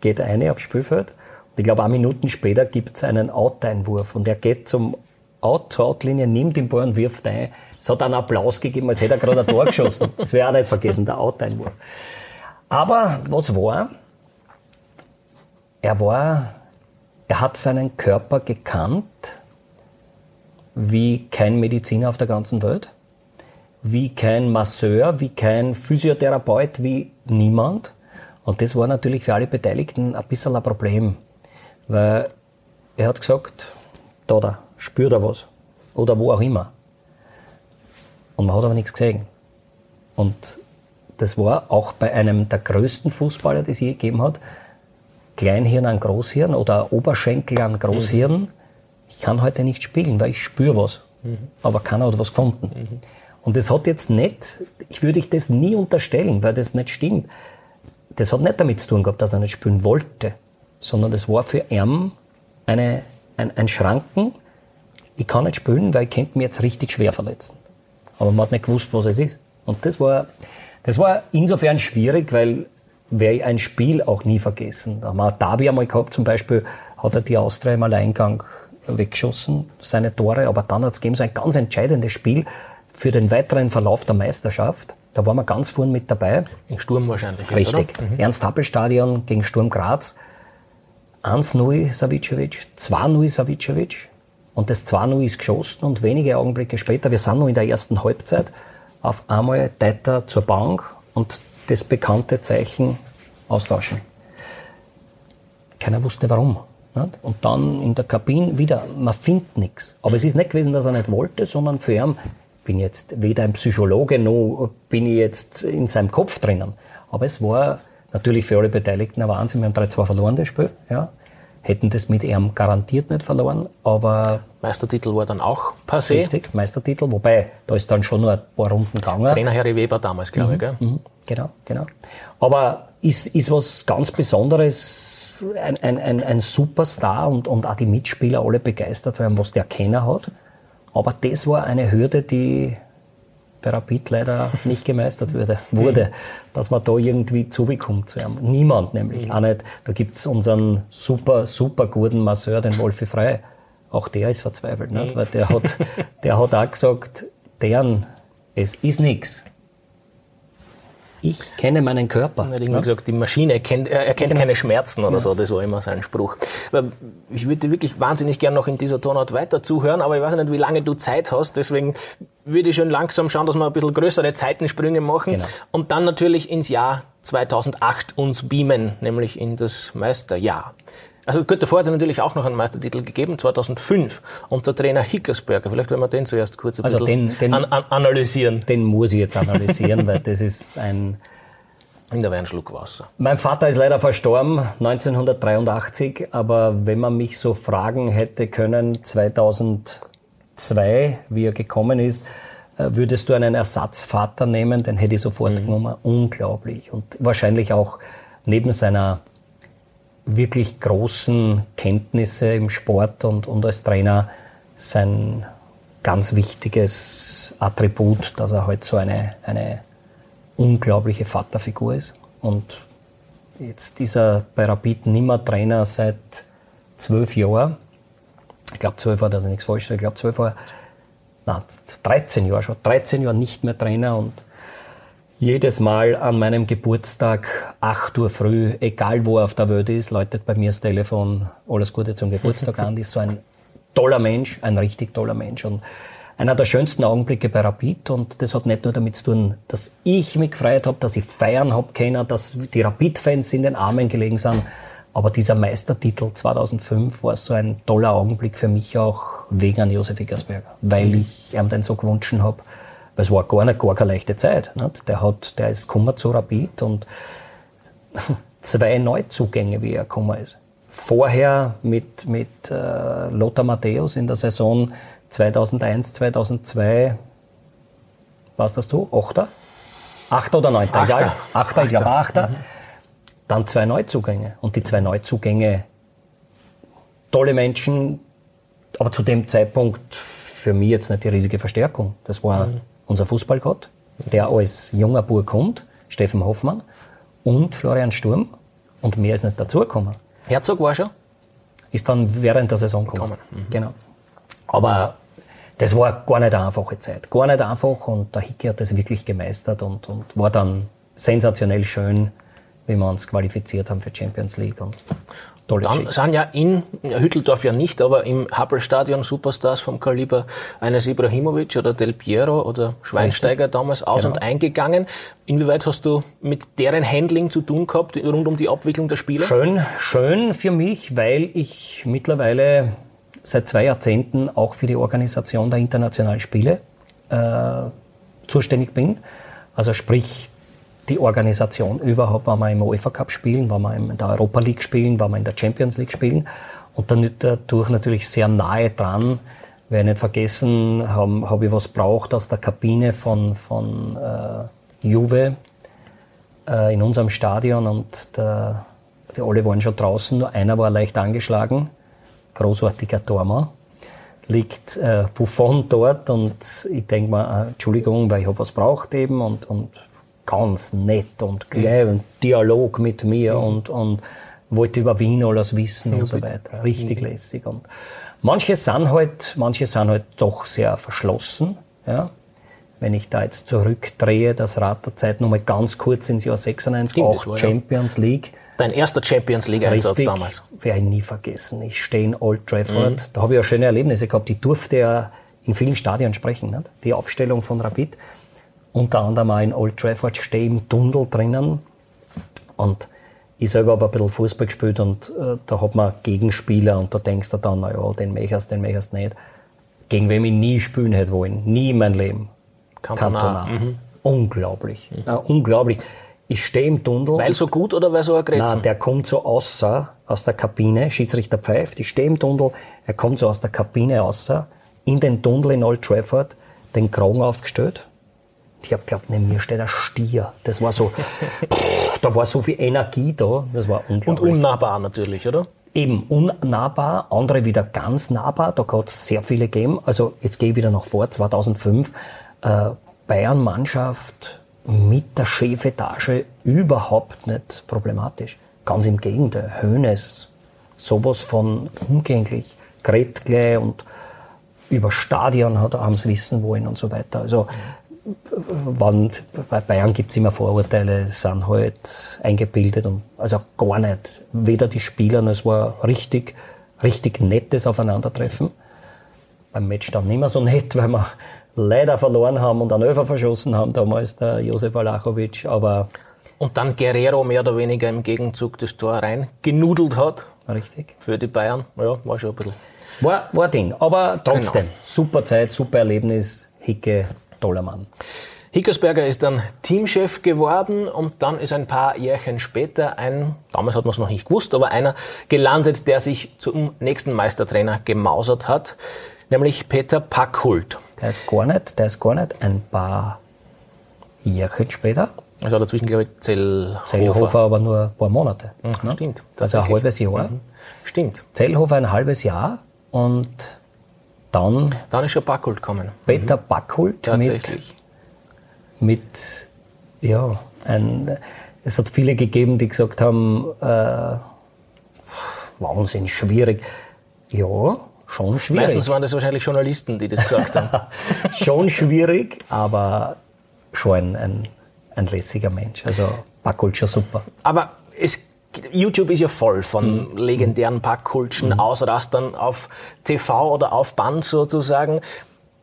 [SPEAKER 2] geht eine aufs Spielfeld. Und ich glaube, ein Minuten später gibt es einen Out-Einwurf und er geht zum Out, zur Outlinie, nimmt den Ball und wirft ein. Es hat einen Applaus gegeben, als hätte er gerade ein Tor geschossen. Das wäre auch nicht vergessen, der Out-Einwurf. Aber was war? Er war, er hat seinen Körper gekannt wie kein Mediziner auf der ganzen Welt, wie kein Masseur, wie kein Physiotherapeut, wie niemand. Und das war natürlich für alle Beteiligten ein bisschen ein Problem, weil er hat gesagt, da, da, spürt er was. Oder wo auch immer. Und man hat aber nichts gesehen. Und das war auch bei einem der größten Fußballer, die es je gegeben hat, Kleinhirn an Großhirn oder Oberschenkel an Großhirn. Mhm. Ich kann heute nicht spielen, weil ich spüre was. Mhm. Aber keiner hat was gefunden. Mhm. Und das hat jetzt nicht, ich würde ich das nie unterstellen, weil das nicht stimmt. Das hat nicht damit zu tun gehabt, dass er nicht spielen wollte, sondern das war für ihn eine, ein, ein Schranken. Ich kann nicht spielen, weil ich könnte mich jetzt richtig schwer verletzen. Aber man hat nicht gewusst, was es ist. Und das war, das war insofern schwierig, weil werde ich ein Spiel auch nie vergessen. Da haben wir Derby einmal gehabt, zum Beispiel hat er die Austria im Alleingang weggeschossen, seine Tore, aber dann hat es gegeben so ein ganz entscheidendes Spiel für den weiteren Verlauf der Meisterschaft. Da waren wir ganz vorn mit dabei.
[SPEAKER 1] Im Sturm wahrscheinlich.
[SPEAKER 2] Richtig. Mhm. Ernst-Happel-Stadion gegen Sturm Graz. 1-0 Savicevic, 2-0 Savicevic. Und das 2-0 ist geschossen und wenige Augenblicke später, wir sind noch in der ersten Halbzeit, auf einmal Deiter zur Bank und das bekannte Zeichen austauschen. Keiner wusste warum. Und dann in der Kabine wieder, man findet nichts. Aber es ist nicht gewesen, dass er nicht wollte, sondern für ihn, bin jetzt weder ein Psychologe noch bin ich jetzt in seinem Kopf drinnen. Aber es war natürlich für alle Beteiligten ein Wahnsinn. Wir haben 3-2 verloren, das Spiel. Ja. Hätten das mit ihm garantiert nicht verloren. Aber
[SPEAKER 1] Meistertitel war dann auch passé.
[SPEAKER 2] Richtig, Meistertitel, wobei da ist dann schon nur ein paar Runden gegangen.
[SPEAKER 1] Trainer Harry Weber damals, glaube mhm, ich. Gell? Mhm,
[SPEAKER 2] genau, genau. Aber ist, ist was ganz Besonderes, ein, ein, ein, ein Superstar und, und auch die Mitspieler alle begeistert werden, was der Kenner hat. Aber das war eine Hürde, die bei Rapid leider nicht gemeistert wurde, wurde, dass man da irgendwie zubekommt zu ihm. Niemand nämlich, mhm. auch nicht. Da gibt es unseren super, super guten Masseur, den Wolfi Frey. Auch der ist verzweifelt, nicht? Mhm. weil der hat, der hat auch gesagt, deren, es ist nichts. Ich kenne meinen Körper.
[SPEAKER 1] Er hat irgendwie gesagt, die Maschine kennt, er erkennt genau. keine Schmerzen oder ja. so, das war immer sein Spruch. Ich würde wirklich wahnsinnig gern noch in dieser Tonart weiter zuhören, aber ich weiß nicht, wie lange du Zeit hast, deswegen würde ich schon langsam schauen, dass wir ein bisschen größere Zeitensprünge machen genau. und dann natürlich ins Jahr 2008 uns beamen, nämlich in das Meisterjahr. Also gut, davor hat es natürlich auch noch einen Meistertitel gegeben, 2005, unter Trainer Hickersberger. Vielleicht wollen wir den zuerst kurz ein also bisschen den, den, an, an, analysieren.
[SPEAKER 2] Den muss ich jetzt analysieren, weil das ist ein...
[SPEAKER 1] In der Schluck Wasser.
[SPEAKER 2] Mein Vater ist leider verstorben, 1983, aber wenn man mich so fragen hätte können, 2002, wie er gekommen ist, äh, würdest du einen Ersatzvater nehmen, den hätte ich sofort mhm. genommen. Unglaublich. Und wahrscheinlich auch neben seiner wirklich großen Kenntnisse im Sport und, und als Trainer sein ganz wichtiges Attribut, dass er halt so eine, eine unglaubliche Vaterfigur ist. Und jetzt ist er bei Rapid nimmer Trainer seit zwölf Jahren. Ich glaube, zwölf Jahre, dass ich nichts falsch Ich glaube, zwölf Jahre, nein, 13 Jahre schon. 13 Jahre nicht mehr Trainer und jedes Mal an meinem Geburtstag, 8 Uhr früh, egal wo er auf der Welt ist, läutet bei mir das Telefon, alles Gute zum Geburtstag an. Ist so ein toller Mensch, ein richtig toller Mensch. Und einer der schönsten Augenblicke bei Rapid. Und das hat nicht nur damit zu tun, dass ich mich gefreut habe, dass ich feiern habe können, dass die Rapid-Fans in den Armen gelegen sind. Aber dieser Meistertitel 2005 war so ein toller Augenblick für mich auch wegen an Josef Eckersberger, weil ich ihm den so gewünscht habe weil es war gar, nicht, gar keine leichte Zeit. Nicht? Der, hat, der ist gekommen zu Rapid und zwei Neuzugänge, wie er gekommen ist. Vorher mit, mit äh, Lothar Matthäus in der Saison 2001, 2002, was das du? Achter? Achter oder Neunter?
[SPEAKER 1] Achter.
[SPEAKER 2] Egal. Achter, ich glaube Achter. Mhm. Dann zwei Neuzugänge. Und die zwei Neuzugänge, tolle Menschen, aber zu dem Zeitpunkt für mich jetzt nicht die riesige Verstärkung. Das war mhm unser Fußballgott, der als junger Bub kommt, Steffen Hoffmann und Florian Sturm und mehr ist nicht dazugekommen.
[SPEAKER 1] Herzog war schon?
[SPEAKER 2] Ist dann während der Saison gekommen. Mhm. Genau. Aber das war gar nicht eine einfache Zeit. Gar nicht einfach und der Hicke hat das wirklich gemeistert und, und war dann sensationell schön, wie wir uns qualifiziert haben für Champions League. Und
[SPEAKER 1] Tolle Dann Geschichte. sind ja in Hütteldorf ja nicht, aber im Happel-Stadion Superstars vom Kaliber eines Ibrahimovic oder Del Piero oder Schweinsteiger Richtig. damals aus genau. und eingegangen. Inwieweit hast du mit deren Handling zu tun gehabt rund um die Abwicklung der Spiele?
[SPEAKER 2] Schön, schön für mich, weil ich mittlerweile seit zwei Jahrzehnten auch für die Organisation der internationalen Spiele äh, zuständig bin. Also sprich die Organisation überhaupt, wenn wir im UEFA Cup spielen, wenn wir in der Europa League spielen, wenn wir in der Champions League spielen. Und dann dadurch natürlich sehr nahe dran. Wer nicht vergessen, habe hab ich was braucht aus der Kabine von, von äh, Juve äh, in unserem Stadion. Und der, die alle waren schon draußen, nur einer war leicht angeschlagen, großartiger Tormann. Liegt äh, Buffon dort. Und ich denke mal, äh, Entschuldigung, weil ich habe was braucht eben. Und, und ganz nett und gleich mhm. Dialog mit mir mhm. und, und wollte über Wien alles wissen ja, und so weiter. Richtig mhm. lässig. Und manche sind halt, manche sind halt doch sehr verschlossen, ja. Wenn ich da jetzt zurückdrehe, das Rad der Zeit nochmal ganz kurz ins Jahr 96, Stimmt, auch war, Champions ja. League.
[SPEAKER 1] Dein erster Champions League-Einsatz damals.
[SPEAKER 2] Werde ich nie vergessen. Ich stehe in Old Trafford. Mhm. Da habe ich ja schöne Erlebnisse gehabt. Ich durfte ja in vielen Stadien sprechen. Nicht? Die Aufstellung von Rapid unter anderem auch in Old Trafford, stehe im Tunnel drinnen und ich selber habe ein bisschen Fußball gespielt und äh, da hat man Gegenspieler und da denkst du dann, naja, den möchtest, den möchtest nicht. Gegen wen ich nie spielen hätte wollen. Nie in meinem Leben.
[SPEAKER 1] Cantona.
[SPEAKER 2] Mhm. Unglaublich. Mhm. Ja, unglaublich. Ich stehe im Tunnel.
[SPEAKER 1] Weil so gut oder weil so ein Grätzen?
[SPEAKER 2] Nein, der kommt so außer, aus der Kabine, Schiedsrichter pfeift, ich stehe im Tunnel, er kommt so aus der Kabine außer, in den Tunnel in Old Trafford, den Kragen aufgestellt. Ich hab geglaubt, neben mir steht ein Stier. Das war so, da war so viel Energie da, das war unglaublich.
[SPEAKER 1] Und unnahbar natürlich, oder?
[SPEAKER 2] Eben unnahbar, andere wieder ganz nahbar, da hat es sehr viele gegeben. Also jetzt gehe ich wieder nach vor, 2005, äh, Bayern-Mannschaft mit der Chefetage überhaupt nicht problematisch. Ganz im Gegenteil, Hönes, sowas von umgänglich, Gretle und über Stadion hat, haben sie wissen wollen und so weiter. Also wann, bei Bayern gibt es immer Vorurteile, sind halt eingebildet und also gar nicht. Weder die Spieler, es war richtig, richtig nettes Aufeinandertreffen. Beim Match dann nicht mehr so nett, weil wir leider verloren haben und einen Öfer verschossen haben, damals der Josef Alachovic, aber...
[SPEAKER 1] Und dann Guerrero mehr oder weniger im Gegenzug das Tor rein genudelt hat.
[SPEAKER 2] Richtig.
[SPEAKER 1] Für die Bayern. Ja, war schon ein bisschen.
[SPEAKER 2] War, war Ding. Aber trotzdem, genau. super Zeit, super Erlebnis. Hicke, toller Mann.
[SPEAKER 1] Hickersberger ist dann Teamchef geworden und dann ist ein paar Jährchen später ein, damals hat man es noch nicht gewusst, aber einer gelandet, der sich zum nächsten Meistertrainer gemausert hat, nämlich Peter Packhult.
[SPEAKER 2] Der ist gar nicht, der ist gar nicht ein paar Jährchen später.
[SPEAKER 1] Also dazwischen, glaube ich, Zellhofer.
[SPEAKER 2] Zellhofer aber nur ein paar Monate.
[SPEAKER 1] Mhm, ne? Stimmt.
[SPEAKER 2] Also ein halbes Jahr. Mhm.
[SPEAKER 1] Stimmt.
[SPEAKER 2] Zellhofer ein halbes Jahr und dann.
[SPEAKER 1] Dann ist schon Backhult gekommen.
[SPEAKER 2] Peter mhm.
[SPEAKER 1] Tatsächlich.
[SPEAKER 2] Mit, mit, ja, ein, es hat viele gegeben, die gesagt haben, äh, Wahnsinn, schwierig. Ja, schon schwierig.
[SPEAKER 1] Meistens waren das wahrscheinlich Journalisten, die das gesagt haben.
[SPEAKER 2] schon schwierig, aber schon ein, ein, ein lässiger Mensch. Also Backhult schon super.
[SPEAKER 1] Aber es YouTube ist ja voll von mhm. legendären Packkultschen, mhm. Ausrastern auf TV oder auf Band sozusagen.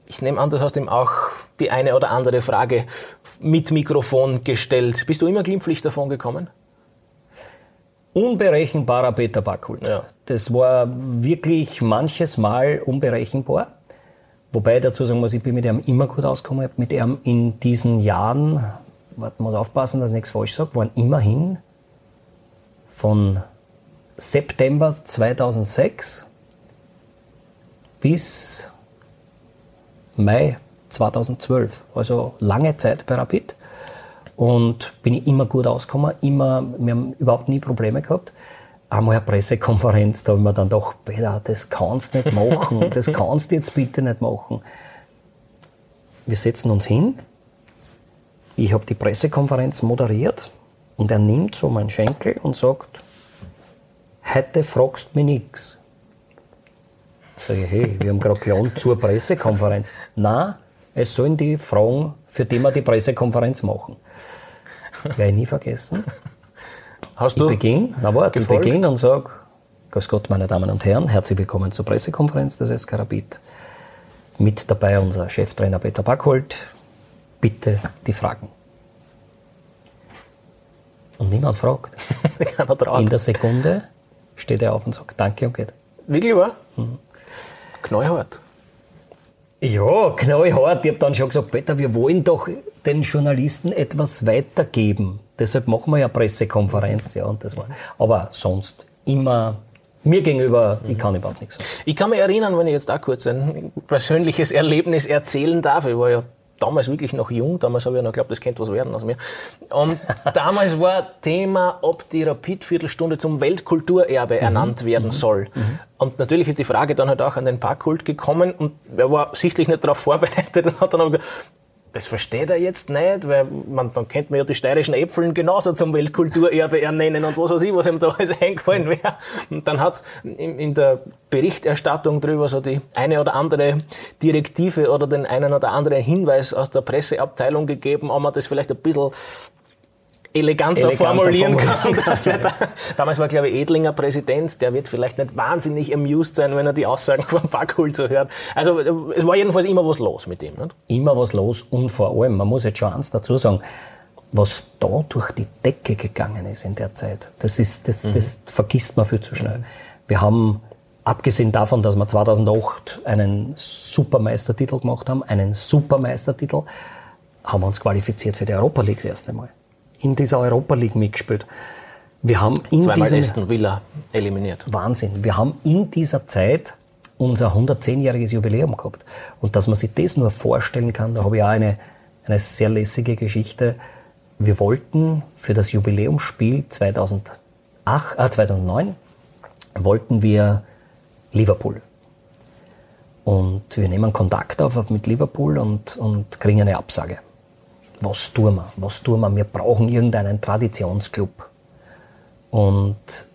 [SPEAKER 1] Ich nehme an, du hast ihm auch die eine oder andere Frage mit Mikrofon gestellt. Bist du immer glimpflich davon gekommen?
[SPEAKER 2] Unberechenbarer Peter Backholt. Ja. Das war wirklich manches Mal unberechenbar. Wobei ich dazu sagen muss, ich bin mit ihm immer gut ausgekommen. Ich habe mit ihm in diesen Jahren, man muss aufpassen, dass ich nichts falsch sage, waren immerhin von September 2006 bis Mai 2012. Also lange Zeit bei Rapid. Und bin ich immer gut ausgekommen, immer, wir haben überhaupt nie Probleme gehabt. Einmal eine Pressekonferenz, da haben wir dann doch, Peter, das kannst du nicht machen, das kannst du jetzt bitte nicht machen. Wir setzen uns hin, ich habe die Pressekonferenz moderiert und er nimmt so meinen Schenkel und sagt, heute fragst du mich nichts. Sag ich, hey, wir haben gerade gelernt zur Pressekonferenz. Nein, es sollen die fragen, für die wir die Pressekonferenz machen. Werde ich nie vergessen.
[SPEAKER 1] Hast du?
[SPEAKER 2] Ich beginne, na warte, ich beginne und sage, Grüß Gott, meine Damen und Herren, herzlich willkommen zur Pressekonferenz des SK Rapid. Mit dabei unser Cheftrainer Peter Backholt. Bitte die Fragen. Und niemand fragt. In der Sekunde steht er auf und sagt Danke und geht.
[SPEAKER 1] Wirklich wahr? Mhm. Knallhart.
[SPEAKER 2] Ja, knallhart. Ich habe dann schon gesagt, Peter, wir wollen doch den Journalisten etwas weitergeben. Deshalb machen wir ja Pressekonferenz. Ja, und das war. Aber sonst immer mir gegenüber, ich kann überhaupt nichts sagen.
[SPEAKER 1] Ich kann mich erinnern, wenn ich jetzt da kurz ein persönliches Erlebnis erzählen darf. Ich war ja damals wirklich noch jung, damals habe ich noch geglaubt, das könnte was werden aus mir. Und damals war Thema, ob die Rapid-Viertelstunde zum Weltkulturerbe mhm. ernannt werden mhm. soll. Mhm. Und natürlich ist die Frage dann halt auch an den Parkkult gekommen und er war sichtlich nicht darauf vorbereitet und hat dann aber gesagt, das versteht er jetzt nicht, weil man, dann könnte man ja die steirischen Äpfeln genauso zum Weltkulturerbe ernennen und was weiß ich, was ihm da alles eingefallen wäre. Und dann hat es in, in, der Berichterstattung drüber so die eine oder andere Direktive oder den einen oder anderen Hinweis aus der Presseabteilung gegeben, ob man das vielleicht ein bisschen eleganter, eleganter formulieren, formulieren kann. kann. Da, damals war, glaube ich, Edlinger Präsident, der wird vielleicht nicht wahnsinnig amused sein, wenn er die Aussagen von Backhul so hört. Also es war jedenfalls immer was los mit ihm. Nicht?
[SPEAKER 2] Immer was los und vor allem, man muss jetzt schon eins dazu sagen, was da durch die Decke gegangen ist in der Zeit, das, ist, das, mhm. das vergisst man viel zu schnell. Mhm. Wir haben Abgesehen davon, dass wir 2008 einen Supermeistertitel gemacht haben, einen Supermeistertitel, haben wir uns qualifiziert für die Europa League das erste Mal. In dieser Europa League mitgespielt. Wir haben in
[SPEAKER 1] Zweimal Aston Villa eliminiert.
[SPEAKER 2] Wahnsinn. Wir haben in dieser Zeit unser 110-jähriges Jubiläum gehabt. Und dass man sich das nur vorstellen kann, da habe ich auch eine, eine sehr lässige Geschichte. Wir wollten für das Jubiläumsspiel 2008, äh 2009 wollten wir Liverpool. Und wir nehmen Kontakt auf mit Liverpool und, und kriegen eine Absage. Was tun wir? Was tun wir? Wir brauchen irgendeinen Traditionsclub. Und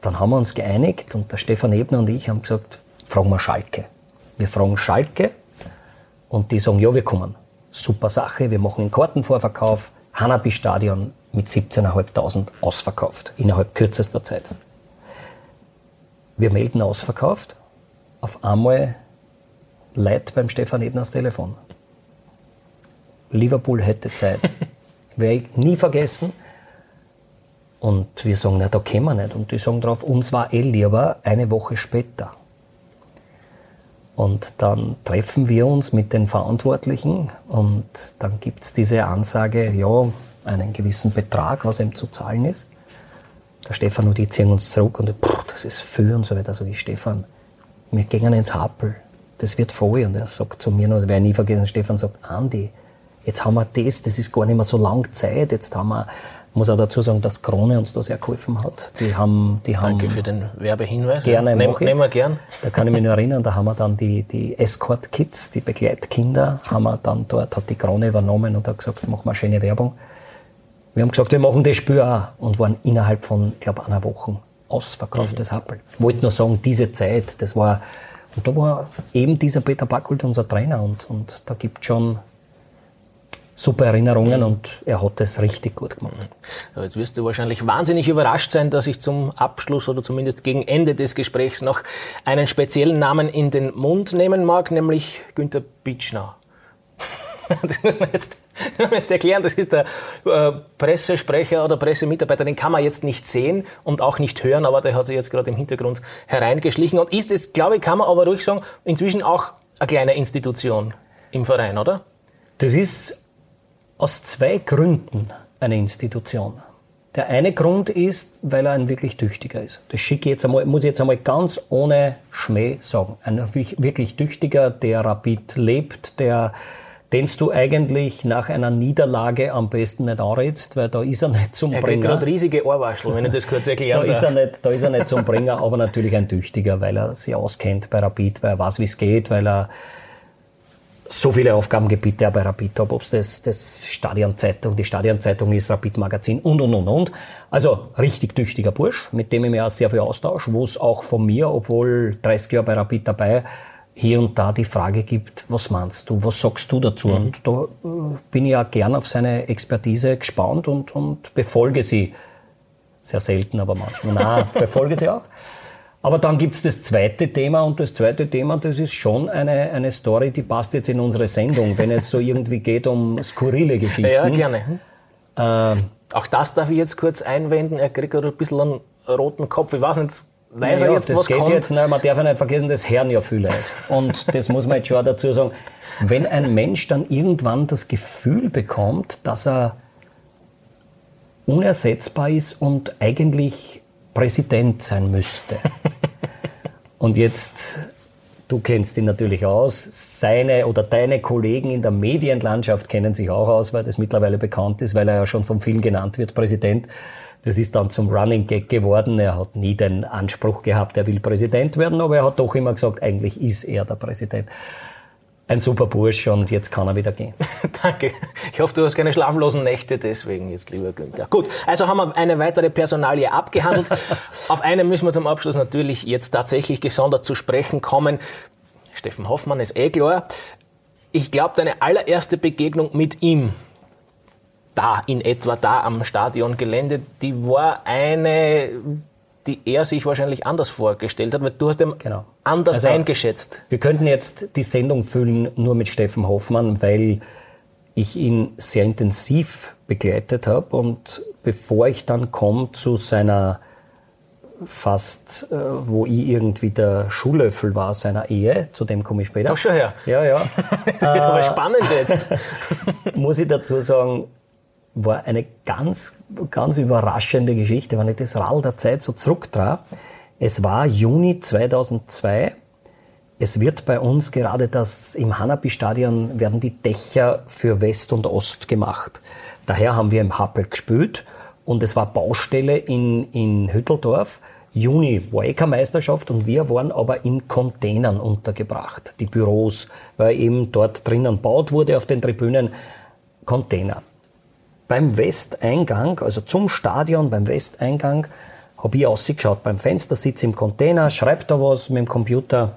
[SPEAKER 2] dann haben wir uns geeinigt und der Stefan Ebner und ich haben gesagt, fragen wir Schalke. Wir fragen Schalke und die sagen, ja, wir kommen. Super Sache, wir machen einen Kartenvorverkauf, Hanabi-Stadion mit 17.500 ausverkauft, innerhalb kürzester Zeit. Wir melden ausverkauft, auf einmal Leid beim Stefan Ebner das Telefon. Liverpool hätte Zeit. Werde ich nie vergessen. Und wir sagen, na, da können wir nicht. Und die sagen drauf, uns war eh lieber eine Woche später. Und dann treffen wir uns mit den Verantwortlichen und dann gibt es diese Ansage, ja, einen gewissen Betrag, was ihm zu zahlen ist. Der Stefan und ich ziehen uns zurück und pff, das ist viel und so weiter. So wie Stefan, wir gehen ins Happel, das wird voll. Und er sagt zu mir, noch, das werde ich nie vergessen, Stefan sagt, Andi, jetzt haben wir das, das ist gar nicht mehr so lang Zeit, jetzt haben wir muss auch dazu sagen, dass Krone uns da sehr geholfen hat. Die haben, die haben
[SPEAKER 1] Danke für den Werbehinweis.
[SPEAKER 2] Gerne,
[SPEAKER 1] Nehm, nehmen wir gern.
[SPEAKER 2] Da kann ich mich nur erinnern, da haben wir dann die, die Escort-Kids, die Begleitkinder, haben wir dann dort, hat die Krone übernommen und hat gesagt, machen wir eine schöne Werbung. Wir haben gesagt, wir machen das Spiel auch und waren innerhalb von, ich glaube, einer Woche ausverkauftes mhm. Happel. Ich wollte nur sagen, diese Zeit, das war, und da war eben dieser Peter Backholt unser Trainer und, und da gibt es schon super Erinnerungen mhm. und er hat es richtig gut gemacht.
[SPEAKER 1] Jetzt wirst du wahrscheinlich wahnsinnig überrascht sein, dass ich zum Abschluss oder zumindest gegen Ende des Gesprächs noch einen speziellen Namen in den Mund nehmen mag, nämlich Günter Bitschner. Das muss man jetzt, jetzt erklären. Das ist der äh, Pressesprecher oder Pressemitarbeiter, den kann man jetzt nicht sehen und auch nicht hören, aber der hat sich jetzt gerade im Hintergrund hereingeschlichen und ist es, glaube ich, kann man aber ruhig sagen, inzwischen auch eine kleine Institution im Verein, oder?
[SPEAKER 2] Das ist aus zwei Gründen eine Institution. Der eine Grund ist, weil er ein wirklich tüchtiger ist. Das schicke jetzt einmal, muss ich jetzt einmal ganz ohne Schmäh sagen. Ein wirklich tüchtiger, der Rapid lebt, der, den du eigentlich nach einer Niederlage am besten nicht anrätst, weil da ist er nicht zum
[SPEAKER 1] er
[SPEAKER 2] Bringer.
[SPEAKER 1] Er gerade riesige Ohrwaschel, wenn ich das kurz erklären
[SPEAKER 2] da Ist er nicht, da ist er nicht zum Bringer, aber natürlich ein Tüchtiger, weil er sich auskennt bei Rapid, weil er weiß, wie es geht, weil er so viele Aufgabengebiete bei Rapid habe, ob es das, das Stadionzeitung, die Stadionzeitung ist, Rapid Magazin und, und, und, und. Also richtig tüchtiger Bursch, mit dem ich mir auch sehr viel austausche, wo es auch von mir, obwohl 30 Jahre bei Rapid dabei, hier und da die Frage gibt, was meinst du, was sagst du dazu? Mhm. Und da äh, bin ich auch gern auf seine Expertise gespannt und, und befolge sie. Sehr selten, aber manchmal. Nein, befolge sie auch. Aber dann gibt's das zweite Thema und das zweite Thema, das ist schon eine, eine Story, die passt jetzt in unsere Sendung, wenn es so irgendwie geht um skurrile Geschichten.
[SPEAKER 1] Ja, gerne. Äh, Auch das darf ich jetzt kurz einwenden. Er kriegt gerade ein bisschen einen roten Kopf. Ich weiß nicht, weiß
[SPEAKER 2] ja,
[SPEAKER 1] er jetzt,
[SPEAKER 2] das
[SPEAKER 1] was
[SPEAKER 2] geht
[SPEAKER 1] kommt?
[SPEAKER 2] jetzt, nein, man darf ja nicht vergessen, das hören ja viele Leute. Und das muss man jetzt schon dazu sagen. Wenn ein Mensch dann irgendwann das Gefühl bekommt, dass er unersetzbar ist und eigentlich Präsident sein müsste. Und jetzt, du kennst ihn natürlich aus, seine oder deine Kollegen in der Medienlandschaft kennen sich auch aus, weil das mittlerweile bekannt ist, weil er ja schon von vielen genannt wird, Präsident. Das ist dann zum Running Gag geworden. Er hat nie den Anspruch gehabt, er will Präsident werden, aber er hat doch immer gesagt, eigentlich ist er der Präsident ein super Bursch und jetzt kann er wieder gehen.
[SPEAKER 1] Danke. Ich hoffe, du hast keine schlaflosen Nächte deswegen jetzt, lieber Günther. Gut, also haben wir eine weitere Personalie abgehandelt. Auf eine müssen wir zum Abschluss natürlich jetzt tatsächlich gesondert zu sprechen kommen. Steffen Hoffmann ist eh klar. Ich glaube, deine allererste Begegnung mit ihm, da in etwa da am Stadiongelände, die war eine die er sich wahrscheinlich anders vorgestellt hat, weil du hast ihn genau. anders also, eingeschätzt.
[SPEAKER 2] Wir könnten jetzt die Sendung füllen nur mit Steffen Hoffmann, weil ich ihn sehr intensiv begleitet habe und bevor ich dann komme zu seiner fast, äh, wo ich irgendwie der Schuhlöffel war seiner Ehe, zu dem komme ich später.
[SPEAKER 1] Ach schon her.
[SPEAKER 2] Ja, ja.
[SPEAKER 1] das wird aber äh, spannend jetzt.
[SPEAKER 2] muss ich dazu sagen, war eine ganz, ganz überraschende Geschichte, wenn ich das Rall der Zeit so zurücktrage. Es war Juni 2002. Es wird bei uns gerade das im Hanapi-Stadion werden die Dächer für West und Ost gemacht. Daher haben wir im Happel gespielt und es war Baustelle in, in Hütteldorf. Juni war eh Meisterschaft und wir waren aber in Containern untergebracht, die Büros, weil eben dort drinnen baut wurde auf den Tribünen Container. Beim Westeingang, also zum Stadion, beim Westeingang, habe ich ausgeschaut beim Fenster, sitze im Container, schreibe da was mit dem Computer,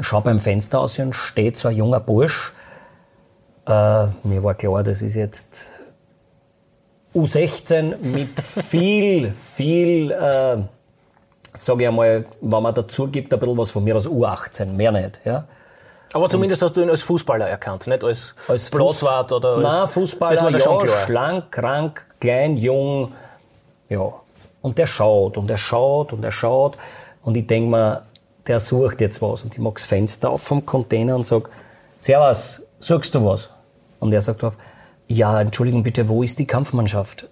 [SPEAKER 2] schau beim Fenster aus und steht so ein junger Bursch. Äh, mir war klar, das ist jetzt U16 mit viel, viel, äh, sage ich einmal, wenn man dazu gibt, ein bisschen was von mir als U18, mehr nicht. Ja.
[SPEAKER 1] Aber zumindest hast du ihn als Fußballer erkannt, nicht als, als Platzwart oder als...
[SPEAKER 2] Nein, Fußballer, das war ja, schon klar. schlank, krank, klein, jung, ja. Und der schaut und er schaut und er schaut und ich denke mir, der sucht jetzt was. Und ich mache das Fenster auf vom Container und sage, Servus, suchst du was? Und er sagt drauf, ja, Entschuldigung bitte, wo ist die Kampfmannschaft?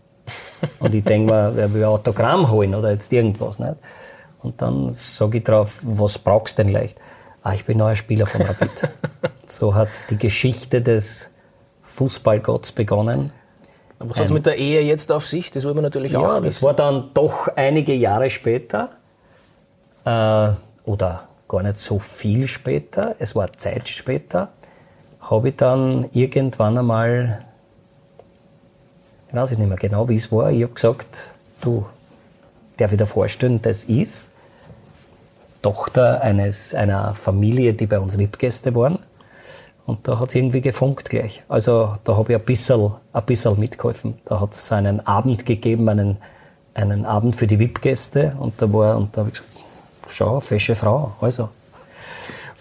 [SPEAKER 2] Und ich denke mir, er will ein Autogramm holen oder jetzt irgendwas. Nicht? Und dann sage ich drauf, was brauchst du denn leicht? Ah, ich bin neuer Spieler von Rapid. so hat die Geschichte des Fußballgotts begonnen.
[SPEAKER 1] Was hat es mit der Ehe jetzt auf sich? Das wollen wir natürlich
[SPEAKER 2] ja,
[SPEAKER 1] auch
[SPEAKER 2] Ja, das war dann doch einige Jahre später. Äh, oder gar nicht so viel später. Es war Zeit später. Habe ich dann irgendwann einmal ich weiß nicht mehr genau, wie es war. Ich habe gesagt, du, darf ich dir vorstellen, das ist Tochter eines, einer Familie, die bei uns VIP-Gäste waren. Und da hat es irgendwie gefunkt gleich. Also da habe ich ein bisschen, ein bisschen mitgeholfen. Da hat es einen Abend gegeben, einen, einen Abend für die VIP-Gäste. Und da war, und da habe ich gesagt, schau, fesche Frau. Also,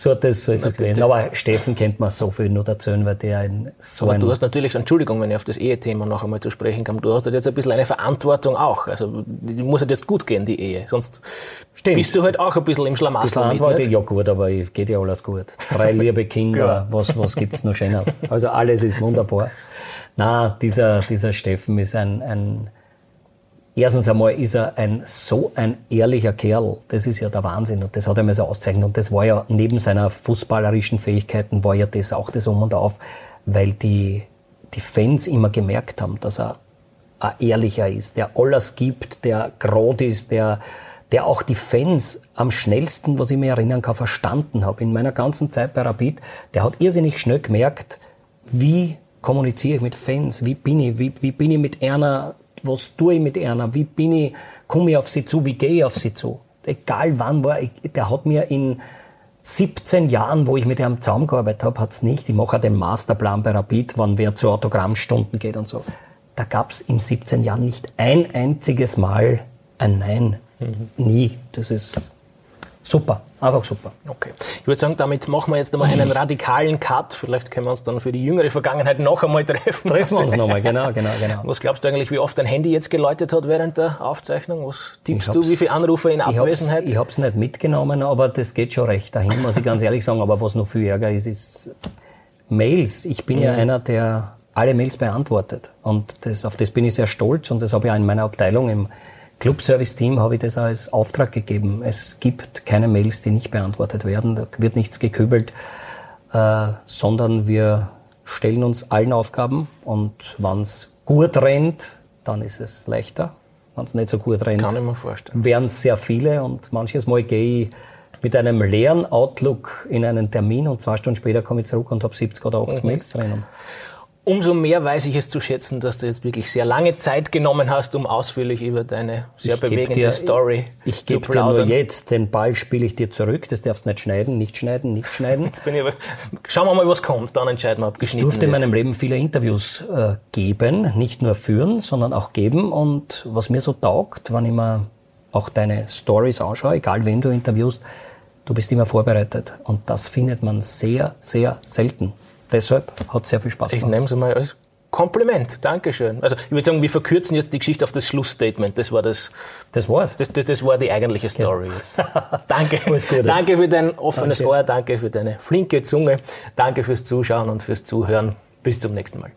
[SPEAKER 2] so, das, so ist es gewesen. Aber Steffen kennt man so viel nur erzählen, weil der ein so
[SPEAKER 1] Aber
[SPEAKER 2] ein
[SPEAKER 1] du hast natürlich, Entschuldigung, wenn ich auf das Ehethema noch einmal zu sprechen komme, du hast halt jetzt ein bisschen eine Verantwortung auch. Also, muss halt jetzt gut gehen, die Ehe. Sonst Stimmt. bist du halt auch ein bisschen im Schlamassel. Die
[SPEAKER 2] Verantwortung, ja gut, aber geht ja alles gut. Drei liebe Kinder, was, was gibt's noch Schönes? Also alles ist wunderbar. Na, dieser, dieser Steffen ist ein, ein Erstens einmal ist er ein so ein ehrlicher Kerl. Das ist ja der Wahnsinn. Und das hat er mir so auszeichnet. Und das war ja neben seiner fußballerischen Fähigkeiten war ja das auch das Um und Auf, weil die, die Fans immer gemerkt haben, dass er ein ehrlicher ist, der alles gibt, der grot ist, der, der auch die Fans am schnellsten, was ich mir erinnern kann, verstanden habe. In meiner ganzen Zeit bei Rapid, der hat irrsinnig schnell gemerkt, wie kommuniziere ich mit Fans, wie bin ich, wie, wie bin ich mit einer was tue ich mit einer, wie bin ich, komme ich auf sie zu, wie gehe ich auf sie zu. Egal wann war, ich, der hat mir in 17 Jahren, wo ich mit ihm zusammengearbeitet habe, hat es nicht. Ich mache auch den Masterplan bei Rapid, wann wer zu Autogrammstunden geht und so. Da gab es in 17 Jahren nicht ein einziges Mal ein Nein. Mhm. Nie. Das ist super. Einfach super.
[SPEAKER 1] Okay. Ich würde sagen, damit machen wir jetzt einmal einen radikalen Cut. Vielleicht können wir uns dann für die jüngere Vergangenheit noch einmal treffen.
[SPEAKER 2] Treffen wir uns nochmal, genau, genau, genau.
[SPEAKER 1] Was glaubst du eigentlich, wie oft dein Handy jetzt geläutet hat während der Aufzeichnung? Was tippst du, wie viele Anrufe in Abwesenheit?
[SPEAKER 2] Ich habe es nicht mitgenommen, aber das geht schon recht dahin, muss ich ganz ehrlich sagen. Aber was noch viel ärger ist, ist Mails. Ich bin mhm. ja einer, der alle Mails beantwortet. Und das, auf das bin ich sehr stolz und das habe ich auch in meiner Abteilung im Club-Service-Team habe ich das als Auftrag gegeben. Es gibt keine Mails, die nicht beantwortet werden. Da wird nichts gekübelt, äh, sondern wir stellen uns allen Aufgaben und wenn es gut rennt, dann ist es leichter. Wenn es nicht so gut rennt,
[SPEAKER 1] Kann ich mir vorstellen.
[SPEAKER 2] wären es sehr viele und manches Mal gehe ich mit einem leeren Outlook in einen Termin und zwei Stunden später komme ich zurück und habe 70 oder 80 mhm. Mails drinnen
[SPEAKER 1] umso mehr weiß ich es zu schätzen, dass du jetzt wirklich sehr lange Zeit genommen hast, um ausführlich über deine sehr ich bewegende dir, Story
[SPEAKER 2] ich, ich zu plaudern. Ich gebe dir nur jetzt den Ball, spiele ich dir zurück. Das darfst du nicht schneiden, nicht schneiden, nicht schneiden. Jetzt bin ich
[SPEAKER 1] aber, schauen wir mal, was kommt, dann entscheiden wir, ob
[SPEAKER 2] geschnitten Ich durfte in meinem Leben viele Interviews äh, geben, nicht nur führen, sondern auch geben. Und was mir so taugt, wenn ich mir auch deine Stories anschaue, egal wen du interviewst, du bist immer vorbereitet. Und das findet man sehr, sehr selten deshalb hat es sehr viel Spaß
[SPEAKER 1] gemacht. Ich nehme es mal als Kompliment, Dankeschön. Also ich würde sagen, wir verkürzen jetzt die Geschichte auf das Schlussstatement. Das war das.
[SPEAKER 2] Das war's.
[SPEAKER 1] Das, das, das war die eigentliche Story ja. jetzt. Danke. danke für dein offenes danke. Ohr, danke für deine flinke Zunge, danke fürs Zuschauen und fürs Zuhören. Bis zum nächsten Mal.